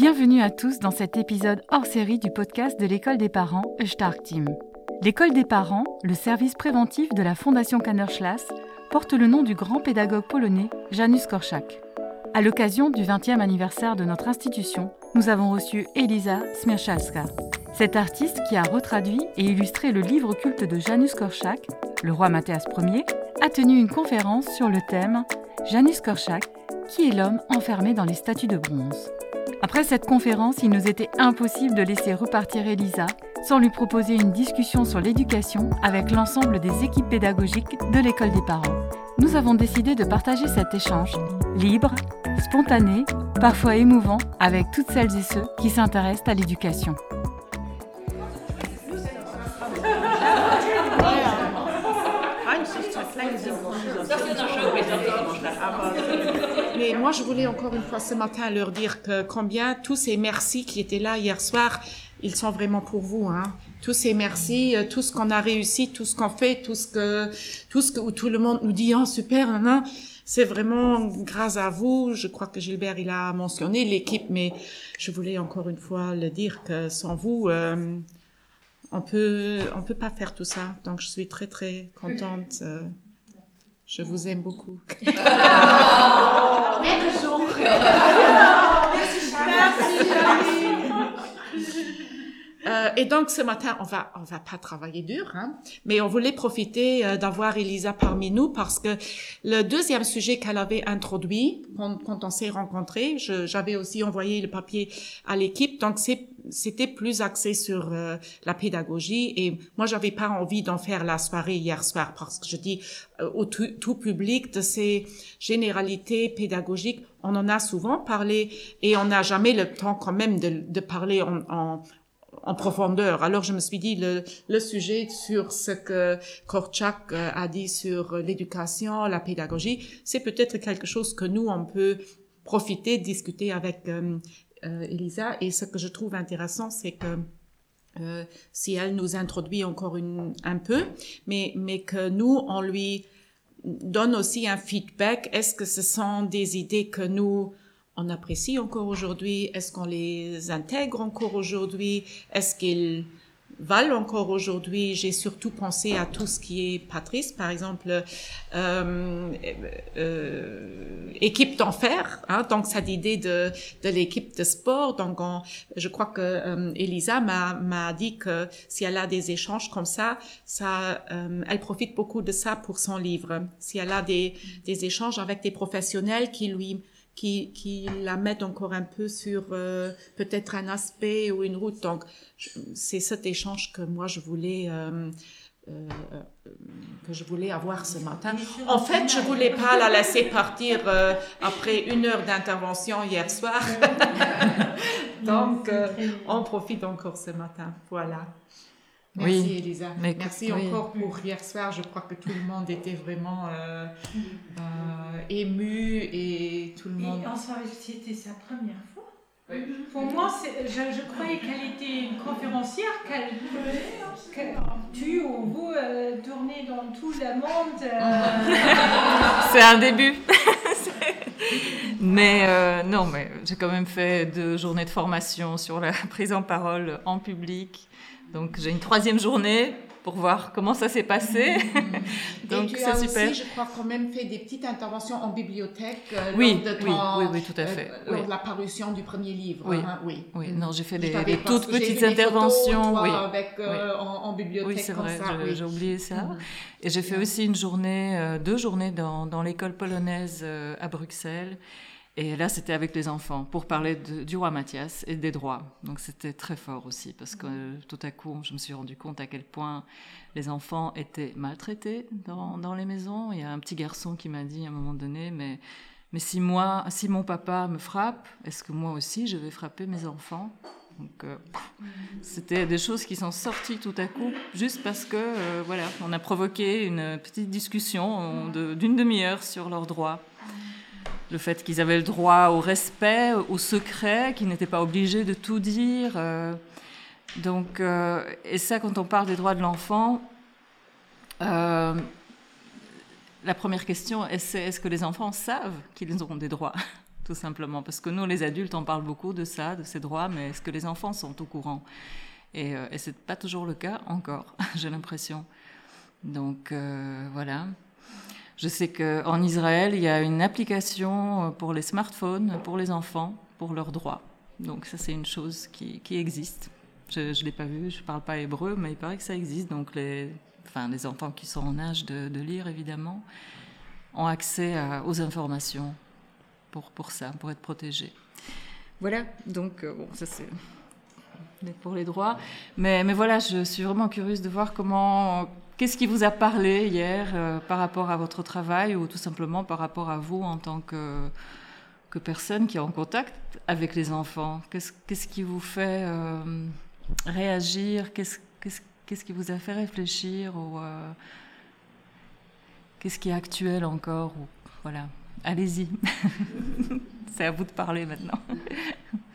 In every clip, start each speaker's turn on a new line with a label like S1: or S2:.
S1: Bienvenue à tous dans cet épisode hors série du podcast de l'école des parents Stark Team. L'école des parents, le service préventif de la Fondation Kannerschlass, porte le nom du grand pédagogue polonais Janusz Korczak. À l'occasion du 20e anniversaire de notre institution, nous avons reçu Elisa Smirchalska. Cette artiste qui a retraduit et illustré le livre culte de Janusz Korczak, Le roi Mathias Ier, a tenu une conférence sur le thème Janusz Korczak, qui est l'homme enfermé dans les statues de bronze. Après cette conférence, il nous était impossible de laisser repartir Elisa sans lui proposer une discussion sur l'éducation avec l'ensemble des équipes pédagogiques de l'école des parents. Nous avons décidé de partager cet échange libre, spontané, parfois émouvant avec toutes celles et ceux qui s'intéressent à l'éducation.
S2: Moi, je voulais encore une fois ce matin leur dire combien tous ces merci qui étaient là hier soir, ils sont vraiment pour vous. Hein. Tous ces merci, euh, tout ce qu'on a réussi, tout ce qu'on fait, tout ce que, tout ce où tout le monde nous dit, oh super, hein, c'est vraiment grâce à vous. Je crois que Gilbert il a mentionné l'équipe, mais je voulais encore une fois le dire que sans vous. Euh, on peut on peut pas faire tout ça. Donc je suis très très contente. Euh, je vous aime beaucoup. Merci, euh, et donc ce matin, on va on va pas travailler dur, hein, mais on voulait profiter euh, d'avoir Elisa parmi nous parce que le deuxième sujet qu'elle avait introduit quand, quand on s'est rencontrés, j'avais aussi envoyé le papier à l'équipe, donc c'était plus axé sur euh, la pédagogie et moi j'avais pas envie d'en faire la soirée hier soir parce que je dis au tout, public de ces généralités pédagogiques on en a souvent parlé et on n'a jamais le temps quand même de, de parler en, en, en profondeur. Alors je me suis dit le, le sujet sur ce que Korchak euh, a dit sur l'éducation, la pédagogie, c'est peut-être quelque chose que nous on peut profiter, discuter avec euh, euh, Elisa. Et ce que je trouve intéressant, c'est que euh, si elle nous introduit encore une, un peu, mais, mais que nous, on lui donne aussi un feedback. Est-ce que ce sont des idées que nous on apprécie encore aujourd'hui? Est-ce qu'on les intègre encore aujourd'hui? Est-ce qu'ils valent encore aujourd'hui? J'ai surtout pensé à tout ce qui est Patrice, par exemple, euh, euh, équipe d'enfer, hein, donc cette idée de, de l'équipe de sport. Donc, je crois que euh, Elisa m'a dit que si elle a des échanges comme ça, ça, euh, elle profite beaucoup de ça pour son livre. Si elle a des, des échanges avec des professionnels qui lui qui, qui la mettent encore un peu sur euh, peut-être un aspect ou une route. Donc, c'est cet échange que moi je voulais euh, euh, que je voulais avoir ce matin. En fait, je voulais pas la laisser partir après une heure d'intervention hier soir. Donc, on profite encore ce matin. Voilà. Merci oui, Elisa. Merci encore pour hier soir. Je crois que tout le monde était vraiment euh, euh, ému et tout le monde.
S3: Et en soirée, c'était sa première fois. Pour moi, je, je, croyais qu'elle était une conférencière, qu'elle qu tu ou vous euh, tournez dans tout le monde. Euh.
S1: C'est un début. mais euh, non, mais j'ai quand même fait deux journées de formation sur la prise en parole en public donc j'ai une troisième journée pour voir comment ça s'est passé.
S2: Donc c'est super. Aussi, je crois, quand même fait des petites interventions en bibliothèque
S1: euh, oui, lors de oui, oui, oui, tout à fait.
S2: Euh, lors de la parution du premier livre.
S1: Oui, hein, oui. oui. Non, j'ai fait des, toutes petites interventions.
S2: Photos. Avec, euh, en, en, bibliothèque.
S1: Oui, c'est vrai. J'ai oublié ça. Mhm. Et j'ai fait aussi une journée, euh, deux journées dans, dans l'école polonaise à Bruxelles. Et là, c'était avec les enfants pour parler du roi Mathias et des droits. Donc c'était très fort aussi parce que tout à coup, je me suis rendu compte à quel point les enfants étaient maltraités dans, dans les maisons. Il y a un petit garçon qui m'a dit à un moment donné, mais, mais si moi, si mon papa me frappe, est-ce que moi aussi je vais frapper mes enfants? Donc, euh, c'était des choses qui sont sorties tout à coup, juste parce que, euh, voilà, on a provoqué une petite discussion d'une demi-heure sur leurs droits le fait qu'ils avaient le droit au respect, au secret, qu'ils n'étaient pas obligés de tout dire. Euh. donc, euh, et ça, quand on parle des droits de l'enfant, euh, la première question, est-ce que les enfants savent qu'ils ont des droits tout simplement? Parce que nous, les adultes, on parle beaucoup de ça, de ces droits, mais est-ce que les enfants sont au courant? Et, et ce n'est pas toujours le cas encore, j'ai l'impression. Donc voilà. Je sais qu'en Israël, il y a une application pour les smartphones, pour les enfants, pour leurs droits. Donc ça, c'est une chose qui, existe. Je ne l'ai pas vu, je ne parle pas hébreu, mais il paraît que ça existe. Donc les, enfants qui sont en âge de, lire, évidemment, ont accès aux informations pour, ça, pour être protégés. Voilà, donc euh, ça c'est pour les droits. Mais voilà, je suis vraiment curieuse de voir comment, qu'est-ce qui vous a parlé hier euh, par rapport à votre travail ou tout simplement par rapport à vous en tant que, personne qui est en contact avec les enfants? Qu'est-ce, qui vous fait euh, réagir? Qu'est-ce, qui vous a fait réfléchir euh, Qu'est-ce qui est actuel encore Voilà, allez-y. C'est à vous de parler maintenant.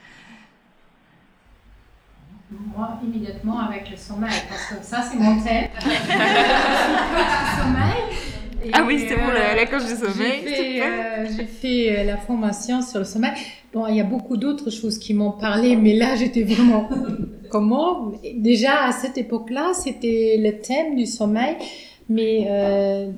S3: Moi, immédiatement avec le sommeil, parce que ça, c'est mon thème. sommeil.
S1: ah oui, c'est pour la, la coche du sommeil.
S3: J'ai fait, euh, fait euh, la formation sur le sommeil. Bon, il y a beaucoup d'autres choses qui m'ont parlé, mais là, j'étais vraiment... Comment Déjà, à cette époque-là, c'était le thème du sommeil, mais... Euh,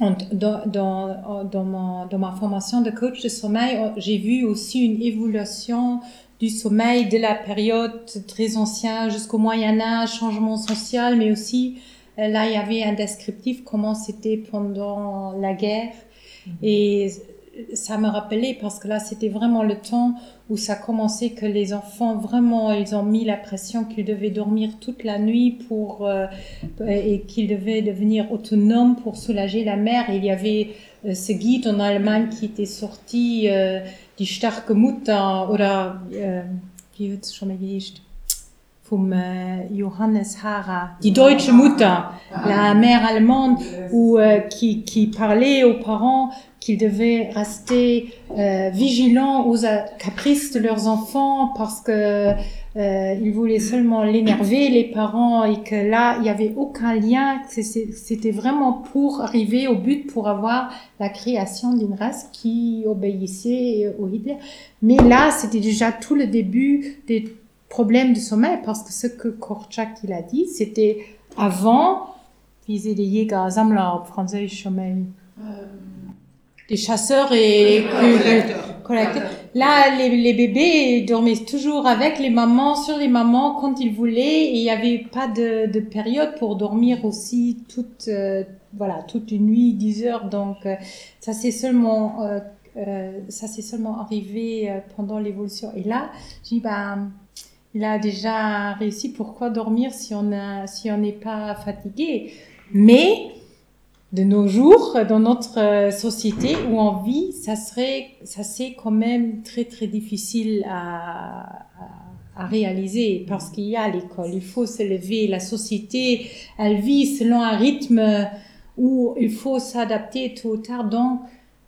S3: dans, dans, dans, mon, dans ma formation de coach de sommeil, j'ai vu aussi une évolution du sommeil de la période très ancienne jusqu'au Moyen Âge, changement social, mais aussi là il y avait un descriptif comment c'était pendant la guerre et ça me rappelait parce que là c'était vraiment le temps où ça commençait que les enfants vraiment ils ont mis la pression qu'ils devaient dormir toute la nuit pour euh, et qu'ils devaient devenir autonomes pour soulager la mère. Et il y avait euh, ce guide en Allemagne qui était sorti euh, die starke Mutter oder äh, wie wird es schon mal gelesen? vom äh, Johannes Hara, die deutsche Mutter, la mère allemande, où, euh, qui, qui parlait aux parents qu'ils devaient rester euh, vigilants aux caprices de leurs enfants parce que euh, ils voulaient seulement l'énerver, les parents, et que là, il n'y avait aucun lien. C'était vraiment pour arriver au but, pour avoir la création d'une race qui obéissait au Hitler. Mais là, c'était déjà tout le début des problèmes de sommeil, parce que ce que Korczak il a dit, c'était avant, wie sie die Jäger, Sammler auf Französisch sommeil. Euh des chasseurs et collecteurs. Là, les, les, bébés dormaient toujours avec les mamans, sur les mamans quand ils voulaient, et il n'y avait pas de, de, période pour dormir aussi toute, euh, voilà, toute une nuit, 10 heures. Donc, euh, ça c'est seulement, euh, euh ça c'est seulement arrivé pendant l'évolution. Et là, je dis, ben, il a déjà réussi. Pourquoi dormir si on a, si on n'est pas fatigué? Mais, de nos jours, dans notre euh, société où on vit, ça serait, ça c'est quand même très très difficile à, réaliser parce qu'il y a l'école, il faut se lever, la société, elle vit selon un rythme où il faut s'adapter tôt ou tard, donc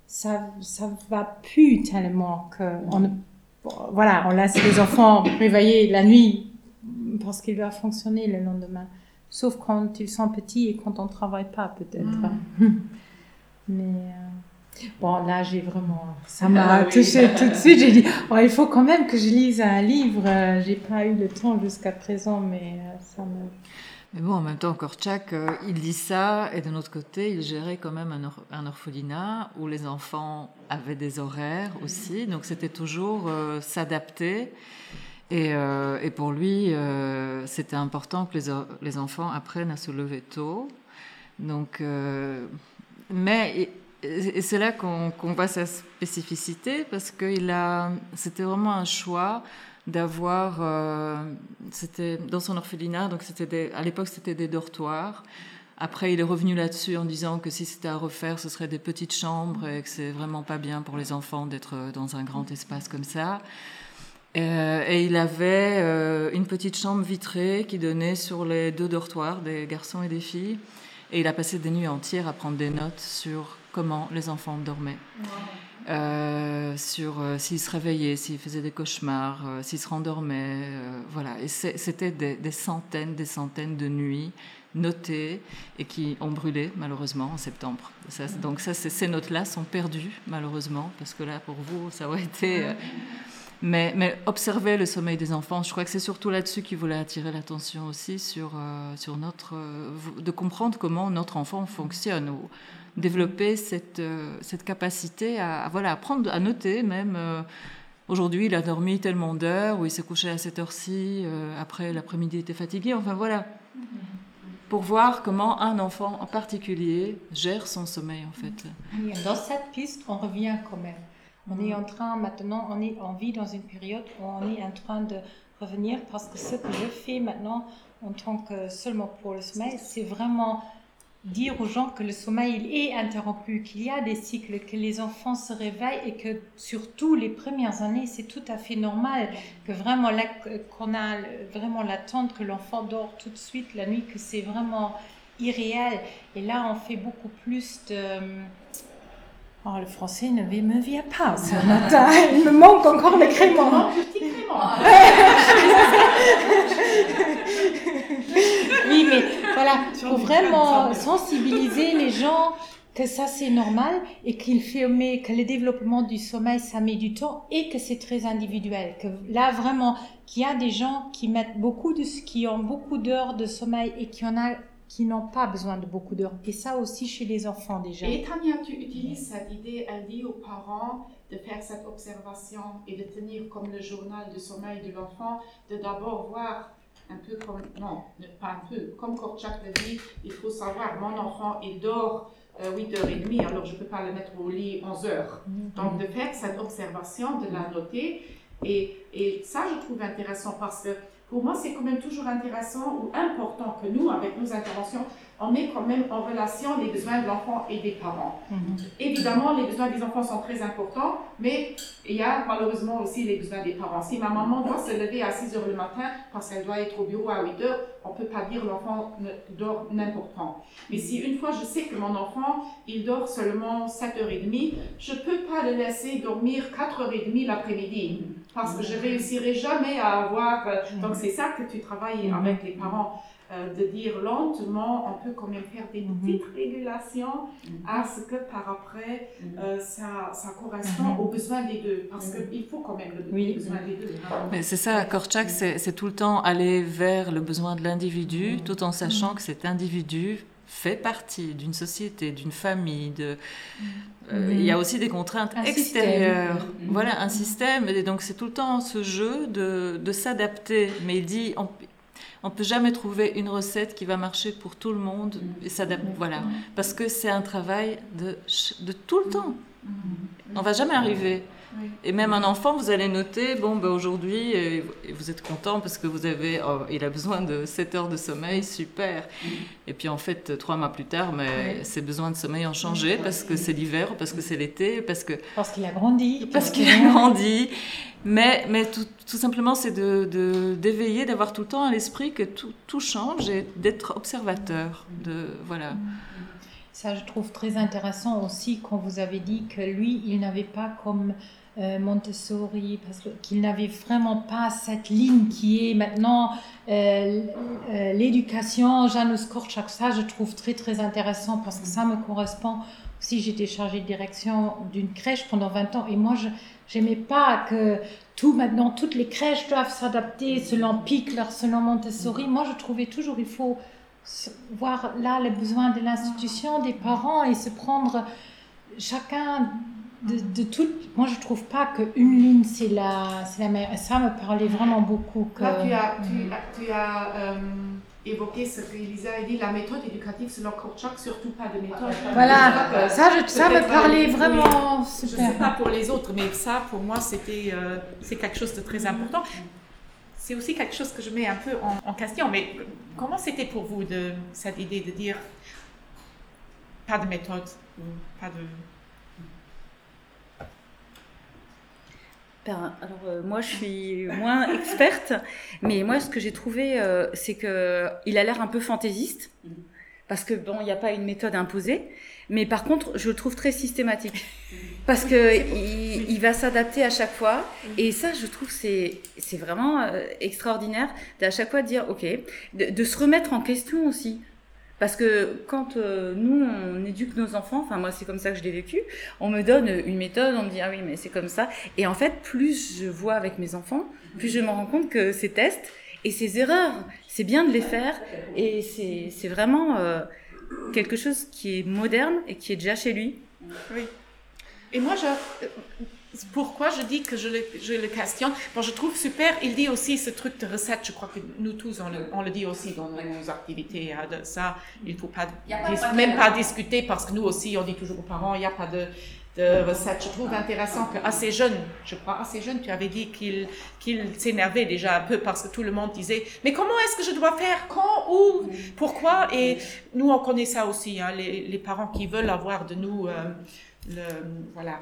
S3: ça ça va plus tellement que voilà, on laisse les enfants réveiller la nuit parce qu'il va fonctionner le lendemain. Sauf quand ils sont petits et quand on ne travaille pas, peut-être. Mm. Mais euh, bon, là, j'ai vraiment. Ça m'a ah, touché tout de suite. J'ai dit, oh, il faut quand même que je lise un livre. J'ai pas eu le temps jusqu'à présent, mais euh, ça me.
S1: Mais bon, en même temps, Korchak, euh, il dit ça, et de notre côté, il gérait quand même un, or un, orphelinat où les enfants avaient des horaires aussi, donc c'était toujours euh, s'adapter. Et, euh, et, pour lui, euh, c'était important que les, enfants apprennent à se lever tôt. Donc, euh, mais et, c'est là qu'on qu voit sa spécificité parce que c'était vraiment un choix d'avoir, c'était dans son orphelinat, donc c'était à l'époque c'était des dortoirs. Après, il est revenu là-dessus en disant que si c'était à refaire, ce serait des petites chambres et que c'est vraiment pas bien pour les enfants d'être dans un grand espace comme ça. Euh, et il avait euh, une petite chambre vitrée qui donnait sur les deux dortoirs des garçons et des filles. Et il a passé des nuits entières à prendre des notes sur comment les enfants dormaient. Euh, sur s'ils se réveillaient, s'ils faisaient des cauchemars, s'ils se rendormaient. voilà. Et c'était des, des, centaines, des centaines de nuits notées et qui ont brûlé malheureusement en septembre. donc ça, ces notes-là sont perdues malheureusement parce que là pour vous ça aurait été. Euh, mais, mais, observer le sommeil des enfants, je crois que c'est surtout là-dessus qu'il voulait attirer l'attention aussi sur, euh, sur notre, euh, de comprendre comment notre enfant fonctionne ou développer cette, cette capacité à, voilà, apprendre à noter même. Aujourd'hui, il a dormi tellement d'heures, ou il s'est couché à cette heure-ci, après l'après-midi il était fatigué. Enfin voilà, pour voir comment un enfant en particulier gère son sommeil en fait.
S3: Dans cette piste, on revient quand même. On est en train maintenant, on, est, on vit dans une période où on est en train de revenir parce que ce que je fais maintenant en tant que seulement pour le sommeil, c'est vraiment dire aux gens que le sommeil est interrompu, qu'il y a des cycles, que les enfants se réveillent et que surtout les premières années, c'est tout à fait normal que vraiment qu'on a vraiment l'attente que l'enfant dort tout de suite la nuit, que c'est vraiment irréel. Et là, on fait beaucoup plus de Oh, le français ne me vient pas ce matin. Il me manque encore le crément. oui, mais voilà, pour vraiment sensibiliser les gens que ça c'est normal et qu'il fait que le développement du sommeil ça met du temps et que c'est très individuel. Que là vraiment, qu'il y a des gens qui mettent beaucoup de, qui ont beaucoup d'heures de sommeil et qui en a qui n'ont pas besoin de beaucoup d'heures. Et ça aussi chez les enfants déjà.
S2: Et Tania, tu utilises cette idée, elle dit aux parents de faire cette observation et de tenir comme le journal de sommeil de l'enfant, de d'abord voir un peu comme, non, pas un peu, comme Korchak le dit, il faut savoir, mon enfant, il dort 8h30, euh, alors je ne peux pas le mettre au lit 11h. Mm-hmm. Donc de faire cette observation, de la noter, et, et ça je trouve intéressant parce que pour moi, c'est quand même toujours intéressant ou important que nous, avec nos interventions, on met quand même en relation les besoins de l'enfant et des parents. Mhm. Évidemment, les besoins des enfants sont très importants, mais il y a malheureusement aussi les besoins des parents. Si ma maman doit se lever à 6 heures le matin parce qu'elle doit être au bureau à 8 heures, on ne peut pas dire l'enfant dort n'importe quand. Mais si une fois je sais que mon enfant, il dort seulement 7h30, je ne peux pas le laisser dormir 4h30 l'après-midi parce que je ne réussirai jamais à avoir... Euh, donc c'est ça que tu travailles avec les parents. Euh, de dire lentement, on peut quand même faire des mhm. petites régulations à ce que par après, mhm. euh, ça, ça, correspond mhm. aux besoins des deux. Parce qu'il faut quand même le, les besoins des deux.
S1: Mais c'est ça, Korchak, c'est tout le temps aller vers le besoin de l'individu, tout en sachant que cet individu fait partie d'une société, d'une famille. De, euh, Il y a aussi des contraintes extérieures. Voilà, un système. Et donc, c'est tout le temps ce jeu de, de s'adapter. Mais il dit, on peut jamais trouver une recette qui va marcher pour tout le monde et s'adapter. Voilà, parce que c'est un travail de, de tout le temps. On va jamais arriver. Et même un enfant, vous allez noter, bon, ben aujourd'hui, vous êtes content parce que vous avez, oh, il a besoin de 7 heures de sommeil, super. Et puis en fait, trois mois plus tard, mais ses besoins de sommeil ont changé parce que c'est l'hiver, parce que c'est l'été, parce que...
S3: Parce qu'il a grandi.
S1: Parce qu'il a grandi. Mais, mais tout, tout simplement, c'est de, d'éveiller, d'avoir tout le temps à l'esprit que tout, tout change et d'être observateur. De, voilà.
S3: Ça, je trouve très intéressant aussi quand vous avez dit que lui, il n'avait pas comme euh, Montessori, parce qu'il n'avait vraiment pas cette ligne qui est maintenant euh, euh, l'éducation, Janus Korczak. Ça, je trouve très, très intéressant parce que ça me correspond. Si j'étais chargée de direction d'une crèche pendant 20 ans et moi, je, J'aimais pas que tout maintenant, toutes les crèches doivent s'adapter selon Pickler, selon Montessori. Moi, je trouvais toujours, il faut voir là les besoins de l'institution, des parents et se prendre chacun de, de tout. Moi, je trouve pas qu'une ligne, c'est la, la meilleure. Ça me parlait vraiment beaucoup. Que,
S2: là, tu as, tu, tu as euh, évoquer ce qu'Elisa a dit, la méthode éducative selon Korchak, surtout pas de méthode.
S3: Voilà, ça, ça me parlait vraiment
S2: super. Je ne sais pas pour les autres, mais ça, pour moi, c'était euh, c'est quelque chose de très important. C'est aussi quelque chose que je mets un peu en, question, mais comment c'était pour vous de, cette idée de dire pas de méthode, pas de
S4: Ben, alors euh, moi je suis moins experte, mais moi ce que j'ai trouvé euh, c'est que il a l'air un peu fantaisiste parce que bon il n'y a pas une méthode imposée, mais par contre je le trouve très systématique parce que il, va s'adapter à chaque fois et ça je trouve c'est c'est vraiment euh, extraordinaire d'à chaque fois dire ok de, de, se remettre en question aussi Parce que quand euh, nous, on éduque nos enfants, enfin moi c'est comme ça que je l'ai vécu, on me donne une méthode, on me dit ah oui mais c'est comme ça. Et en fait, plus je vois avec mes enfants, plus je me rends compte que ces tests et ces erreurs, c'est bien de les faire. Et c'est vraiment euh, quelque chose qui est moderne et qui est déjà chez lui.
S2: Oui. Et moi, je, pourquoi je dis que je le, je le questionne? Bon, Je trouve super, il dit aussi ce truc de recette, je crois que nous tous, on le, on le dit aussi dans nos activités. Hein, de ça, il ne faut pas, même pas discuter parce que nous aussi, on dit toujours aux parents, il n'y a pas de, de recette. Je trouve intéressant qu'assez jeune, je crois assez jeune, tu avais dit qu'il qu'il s'énervait déjà un peu parce que tout le monde disait mais comment est-ce que je dois faire? Quand? Où? Pourquoi? Et nous, on connaît ça aussi, hein, les, les, parents qui veulent avoir de nous... Euh, le, voilà.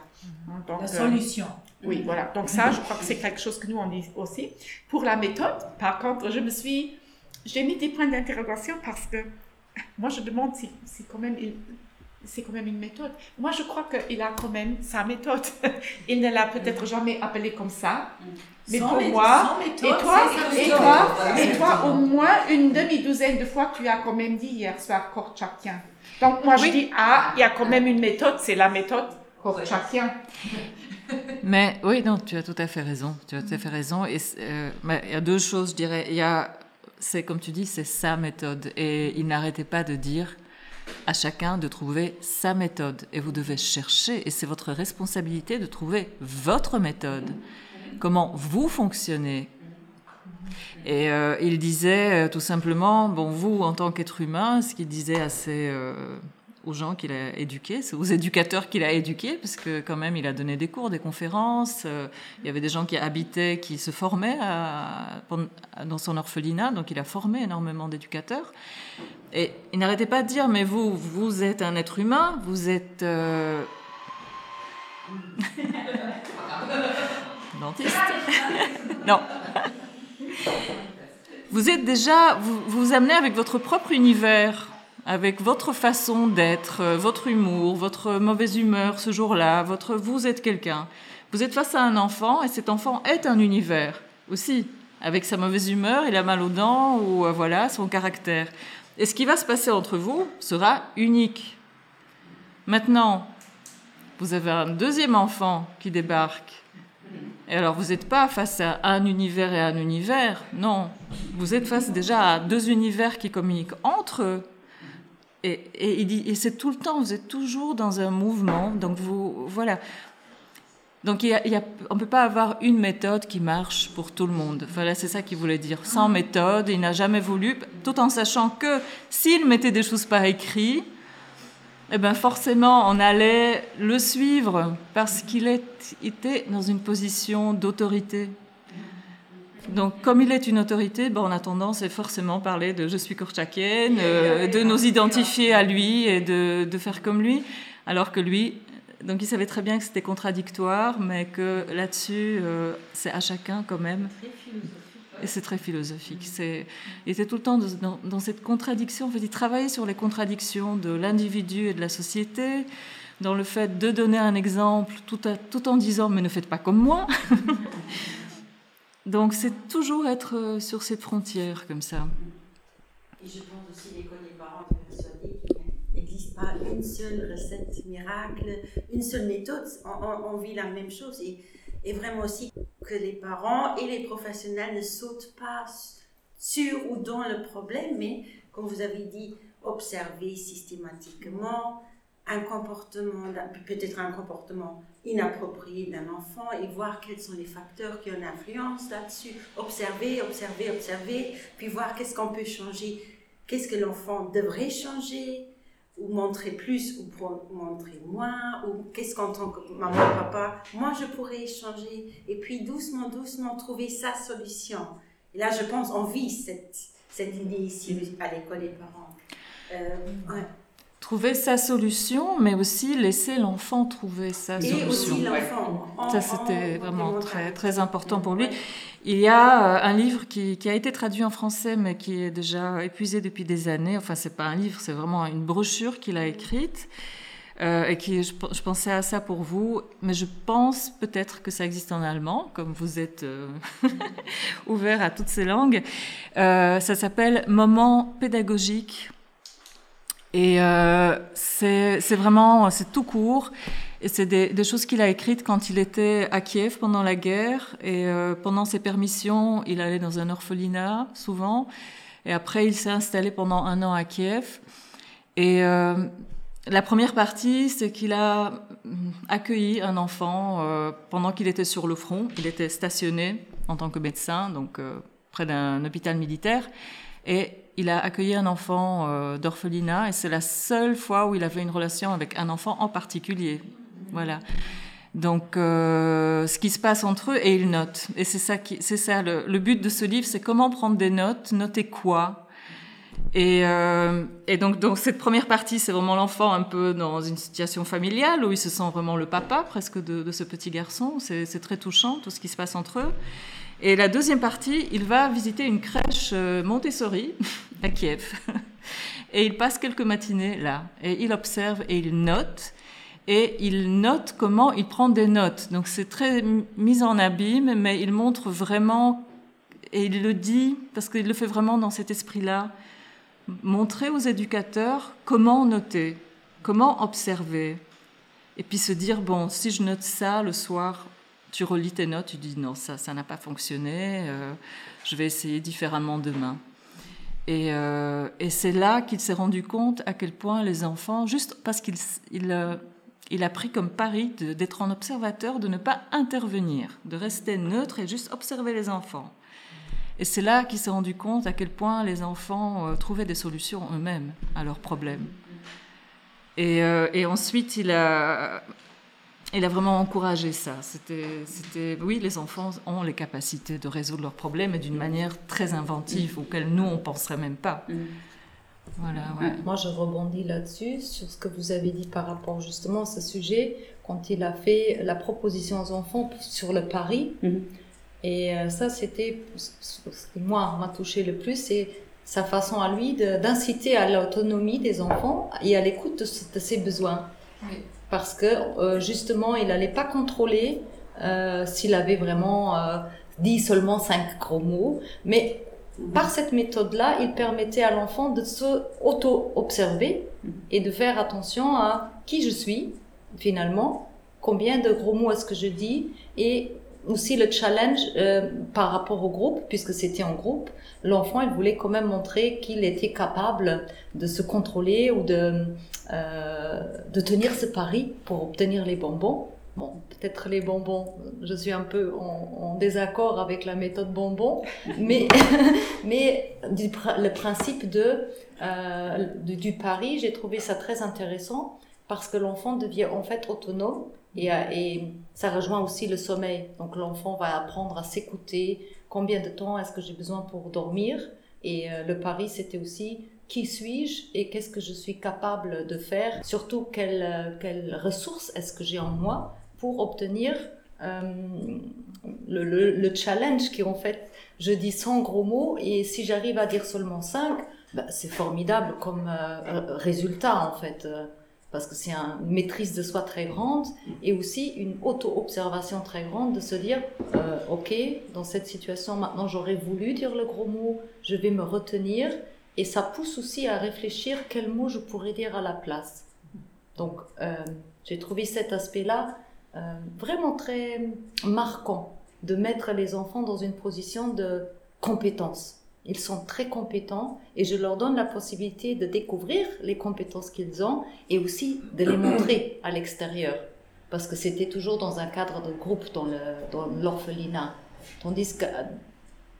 S3: Hein, donc, la euh, solution.
S2: oui, voilà. Donc ça, je crois que c'est quelque chose que nous, on dit aussi. Pour la méthode, par contre, je me suis... J'ai mis des points d'interrogation parce que moi, je demande si, si quand même... c'est quand même une méthode. Moi, je crois qu'il a quand même sa méthode. Il ne l'a peut-être jamais appelé comme ça. Mais pour moi, méthode, et toi, et toi, et toi, au moins une demi-douzaine de fois, tu as quand même dit hier soir Korchakien. Donc moi je dis, ah, il y a quand même une méthode, c'est la méthode pour chacun.
S1: Mais oui, non, tu as tout à fait raison. Tu as tout à fait raison. Et euh, il y a deux choses, je dirais. Il y a, c'est comme tu dis, c'est sa méthode. Et il n'arrêtait pas de dire à chacun de trouver sa méthode. Et vous devez chercher, et c'est votre responsabilité de trouver votre méthode. Comment vous fonctionnez, et euh, il disait euh, tout simplement, bon, vous, en tant qu'être humain, ce qu'il disait assez euh, aux gens qu'il a éduqués, aux éducateurs qu'il a éduqués, parce que quand même, il a donné des cours, des conférences. il y avait des gens qui habitaient, qui se formaient dans son orphelinat, donc il a formé énormément d'éducateurs. Et il n'arrêtait pas de dire, mais vous, vous êtes un être humain, vous êtes... Dentiste Non. Vous êtes déjà, vous vous amenez avec votre propre univers, avec votre façon d'être, euh, votre humour, votre mauvaise humeur ce jour-là, votre vous êtes quelqu'un. Vous êtes face à un enfant et cet enfant est un univers aussi, avec sa mauvaise humeur, il a mal aux dents ou euh, voilà son caractère. Et ce qui va se passer entre vous sera unique. Maintenant, vous avez un deuxième enfant qui débarque et alors, vous n'êtes pas face à un univers et un univers, non. Vous êtes face déjà à deux univers qui communiquent entre eux. Et, c'est tout le temps, vous êtes toujours dans un mouvement. Donc, vous, voilà. Donc, on ne peut pas avoir une méthode qui marche pour tout le monde. Voilà, c'est ça qu'il voulait dire. Sans méthode, il n'a jamais voulu, tout en sachant que s'il mettait des choses par écrit, eh ben forcément, on allait le suivre parce qu'il était dans une position d'autorité. Donc, comme il est une autorité, ben, on a tendance à forcément parler de je suis Korchakienne, euh, de nous identifier à lui et de, de, faire comme lui, alors que lui, donc il savait très bien que c'était contradictoire, mais que là-dessus, euh, c'est à chacun quand même. Et c'est très philosophique. Il était tout le temps dans, cette contradiction. En fait, il travaillait sur les contradictions de l'individu et de la société, dans le fait de donner un exemple tout, tout en disant mais ne faites pas comme moi. Donc c'est toujours être euh, sur cette frontière comme ça.
S5: Et je pense aussi l'école des parents persuadés qu'il n'existe pas une seule recette miracle, une seule méthode. On, vit la même chose. Et vraiment aussi que les parents et les professionnels ne sautent pas sur ou dans le problème, mais comme vous avez dit, observer systématiquement un comportement, peut-être un comportement inapproprié d'un enfant et voir quels sont les facteurs qui ont influence là-dessus. Observer, observer, observer, puis voir qu'est-ce qu'on peut changer, qu'est-ce que l'enfant devrait changer, ou montrer plus ou montrer moins, ou qu'est-ce qu'en tant que maman, papa, moi je pourrais échanger, et puis doucement, doucement trouver sa solution. Et là, je pense, on vit cette, cette idée ici à l'école des parents. Euh,
S1: trouver sa solution, mais aussi laisser l'enfant trouver sa
S5: et
S1: solution.
S5: Aussi l'enfant.
S1: Ça, c'était vraiment très, très important pour lui. Il y a euh, un livre qui, qui, a été traduit en français, mais qui est déjà épuisé depuis des années. Enfin, c'est pas un livre, c'est vraiment une brochure qu'il a écrite. Euh, et qui, je, pensais à ça pour vous, mais je pense peut-être que ça existe en allemand, comme vous êtes euh, ouvert à toutes ces langues. Euh, ça s'appelle Moment pédagogique Et euh, c'est vraiment, c'est tout court. Et c'est des, choses qu'il a écrites quand il était à Kiev pendant la guerre. Et euh, pendant ses permissions, il allait dans un orphelinat, souvent. Et après, il s'est installé pendant un an à Kiev. Et euh, la première partie, c'est qu'il a accueilli un enfant pendant qu'il était sur le front. Il était stationné en tant que médecin, donc près d'un hôpital militaire. Et il a accueilli un enfant euh, d'orphelinat. Et c'est la seule fois où il avait une relation avec un enfant en particulier. Voilà. Donc, euh, ce qui se passe entre eux, et il note. Et c'est ça, qui, c'est ça le, but de ce livre, c'est comment prendre des notes, noter quoi. Et, euh, donc, cette première partie, c'est vraiment l'enfant un peu dans une situation familiale où il se sent vraiment le papa presque de, ce petit garçon. C'est très touchant tout ce qui se passe entre eux. Et la deuxième partie, il va visiter une crèche euh, Montessori à Kiev. Et il passe quelques matinées là. Et il observe et il note et il note comment il prend des notes. Donc c'est très mis en abîme, mais il montre vraiment, et il le dit, parce qu'il le fait vraiment dans cet esprit-là, montrer aux éducateurs comment noter, comment observer, et puis se dire, bon, si je note ça le soir, tu relis tes notes, tu dis, non, ça, ça n'a pas fonctionné, euh, je vais essayer différemment demain. Et, euh, et c'est là qu'il s'est rendu compte à quel point les enfants, juste parce qu'ils... Il, il a pris comme pari d'être en observateur, de ne pas intervenir, de rester neutre et juste observer les enfants. Et c'est là qu'il s'est rendu compte à quel point les enfants euh, trouvaient des solutions eux-mêmes à leurs problèmes. Et, euh, et, ensuite, il a, il a vraiment encouragé ça. C'était, oui, les enfants ont les capacités de résoudre leurs problèmes et d'une manière très inventive, auquel nous, on ne penserait même pas. Mm.
S6: Voilà, ouais. Moi, je rebondis là-dessus, sur ce que vous avez dit par rapport justement à ce sujet, quand il a fait la proposition aux enfants sur le pari. Mm -hmm. Et euh, ça, c'était ce qui, moi, m'a touché le plus, c'est sa façon à lui d'inciter à l'autonomie des enfants et à l'écoute de, de, ses besoins. Oui. Parce que, euh, justement, il n'allait pas contrôler euh, s'il avait vraiment euh, dit seulement cinq gros mots, mais par cette méthode-là, il permettait à l'enfant de se auto-observer et de faire attention à qui je suis, finalement, combien de gros mots est-ce que je dis, et aussi le challenge euh, par rapport au groupe, puisque c'était en groupe, l'enfant, il voulait quand même montrer qu'il était capable de se contrôler ou de, euh, de tenir ce pari pour obtenir les bonbons. Bon, peut-être les bonbons, je suis un peu en, en désaccord avec la méthode bonbon, mais, mais du, le principe de, euh, du, du pari, j'ai trouvé ça très intéressant parce que l'enfant devient en fait autonome et, et ça rejoint aussi le sommeil. Donc l'enfant va apprendre à s'écouter, combien de temps est-ce que j'ai besoin pour dormir? Et euh, le pari, c'était aussi qui suis-je et qu'est-ce que je suis capable de faire, surtout quelles, quelles ressources est-ce que j'ai en moi pour obtenir euh, le, le, le, challenge qui en fait, je dis 100 gros mots et si j'arrive à dire seulement 5, bah, c'est formidable comme euh, résultat en fait. Parce que c'est une maîtrise de soi très grande et aussi une auto-observation très grande de se dire euh, ok dans cette situation maintenant j'aurais voulu dire le gros mot je vais me retenir et ça pousse aussi à réfléchir quel mot je pourrais dire à la place donc euh, j'ai trouvé cet aspect là euh, vraiment très marquant de mettre les enfants dans une position de compétence. Ils sont très compétents et je leur donne la possibilité de découvrir les compétences qu'ils ont et aussi de les montrer à l'extérieur. Parce que c'était toujours dans un cadre de groupe dans l'orphelinat. Tandis que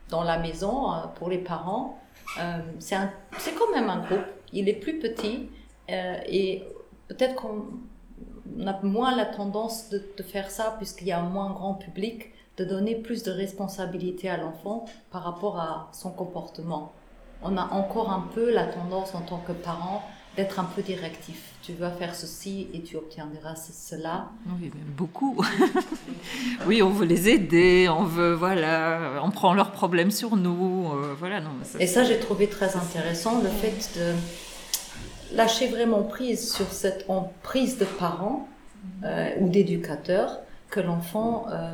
S6: dans la maison, euh, pour les parents, euh, c'est quand même un groupe. Il est plus petit euh, et peut-être qu'on on a moins la tendance de, de faire ça puisqu'il y a un moins grand public, de donner plus de responsabilité à l'enfant par rapport à son comportement. On a encore un peu la tendance en tant que parent d'être un peu directif. Tu vas faire ceci et tu obtiendras cela.
S1: Oui, beaucoup. oui, on veut les aider, on veut, voilà, on prend leurs problèmes sur nous. Euh, voilà, non,
S6: ça, et ça, j'ai trouvé très intéressant, le fait de lâcher vraiment prise sur cette emprise de parents euh, ou d'éducateurs que l'enfant euh,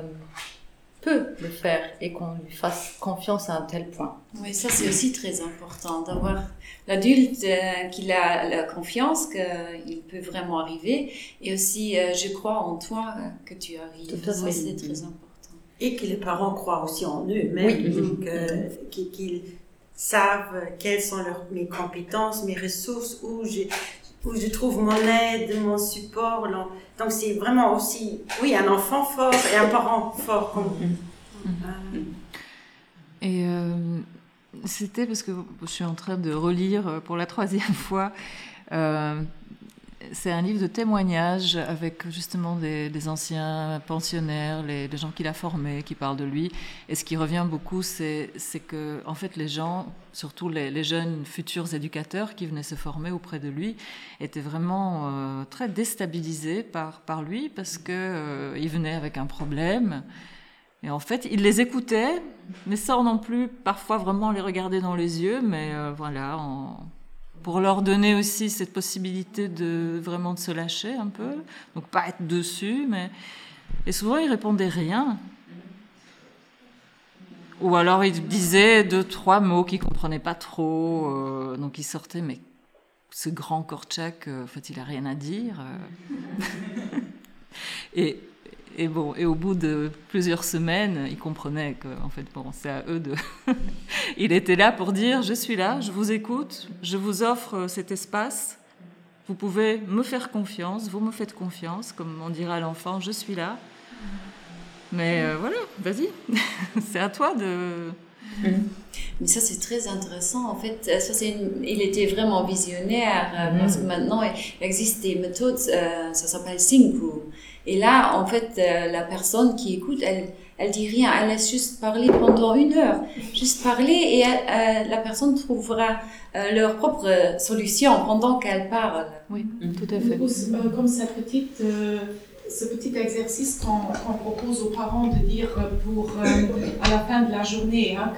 S6: peut le faire et qu'on lui fasse confiance à un tel point.
S7: Oui, ça c'est aussi très important d'avoir l'adulte euh, qui a la confiance qu'il peut vraiment arriver et aussi euh, je crois en toi euh, que tu arrives.
S6: Tout à fait.
S7: c'est très important.
S5: Et que les parents croient aussi en eux-mêmes, donc qu'ils savent quelles sont leurs, mes compétences, mes ressources, où je, où je trouve mon aide, mon support. Donc c'est vraiment aussi, oui, un enfant fort et un parent fort.
S1: Mm-hmm. Et euh, c'était parce que je suis en train de relire pour la troisième fois. Euh, c'est un livre de témoignages avec justement des, anciens pensionnaires, les, gens qu'il a formés, qui parlent de lui. Et ce qui revient beaucoup, c'est que, en fait, les gens, surtout les, jeunes futurs éducateurs qui venaient se former auprès de lui, étaient vraiment euh, très déstabilisés par, lui parce qu'ils euh, venaient avec un problème. Et en fait, il les écoutait, mais sans non plus parfois vraiment les regarder dans les yeux, mais euh, voilà, pour leur donner aussi cette possibilité de vraiment de se lâcher un peu, donc pas être dessus, mais et souvent ils répondaient rien. Ou alors ils disaient deux, trois mots qu'ils comprenaient pas trop, euh, donc ils sortaient, mais ce grand Korchak, euh, en fait, il a rien à dire. Euh. et et bon, et au bout de plusieurs semaines, il comprenait que, en fait, bon, c'est à eux de. il était là pour dire Je suis là, je vous écoute, je vous offre cet espace. Vous pouvez me faire confiance, vous me faites confiance, comme on dira à l'enfant Je suis là. Mais euh, voilà, vas-y, c'est à toi de.
S7: Mais ça, c'est très intéressant. En fait, ça, c'est il était vraiment visionnaire euh, parce que maintenant, il existe des méthodes, euh, ça s'appelle Singhu. Et là, en fait, euh, la personne qui écoute, elle, elle dit rien, elle laisse juste parler pendant une heure, juste parler et euh, la personne trouvera euh, leur propre solution pendant qu'elle parle.
S1: Oui, tout à fait.
S2: comme petite, ce petit exercice qu'on propose aux parents de dire pour à la fin de la journée hein,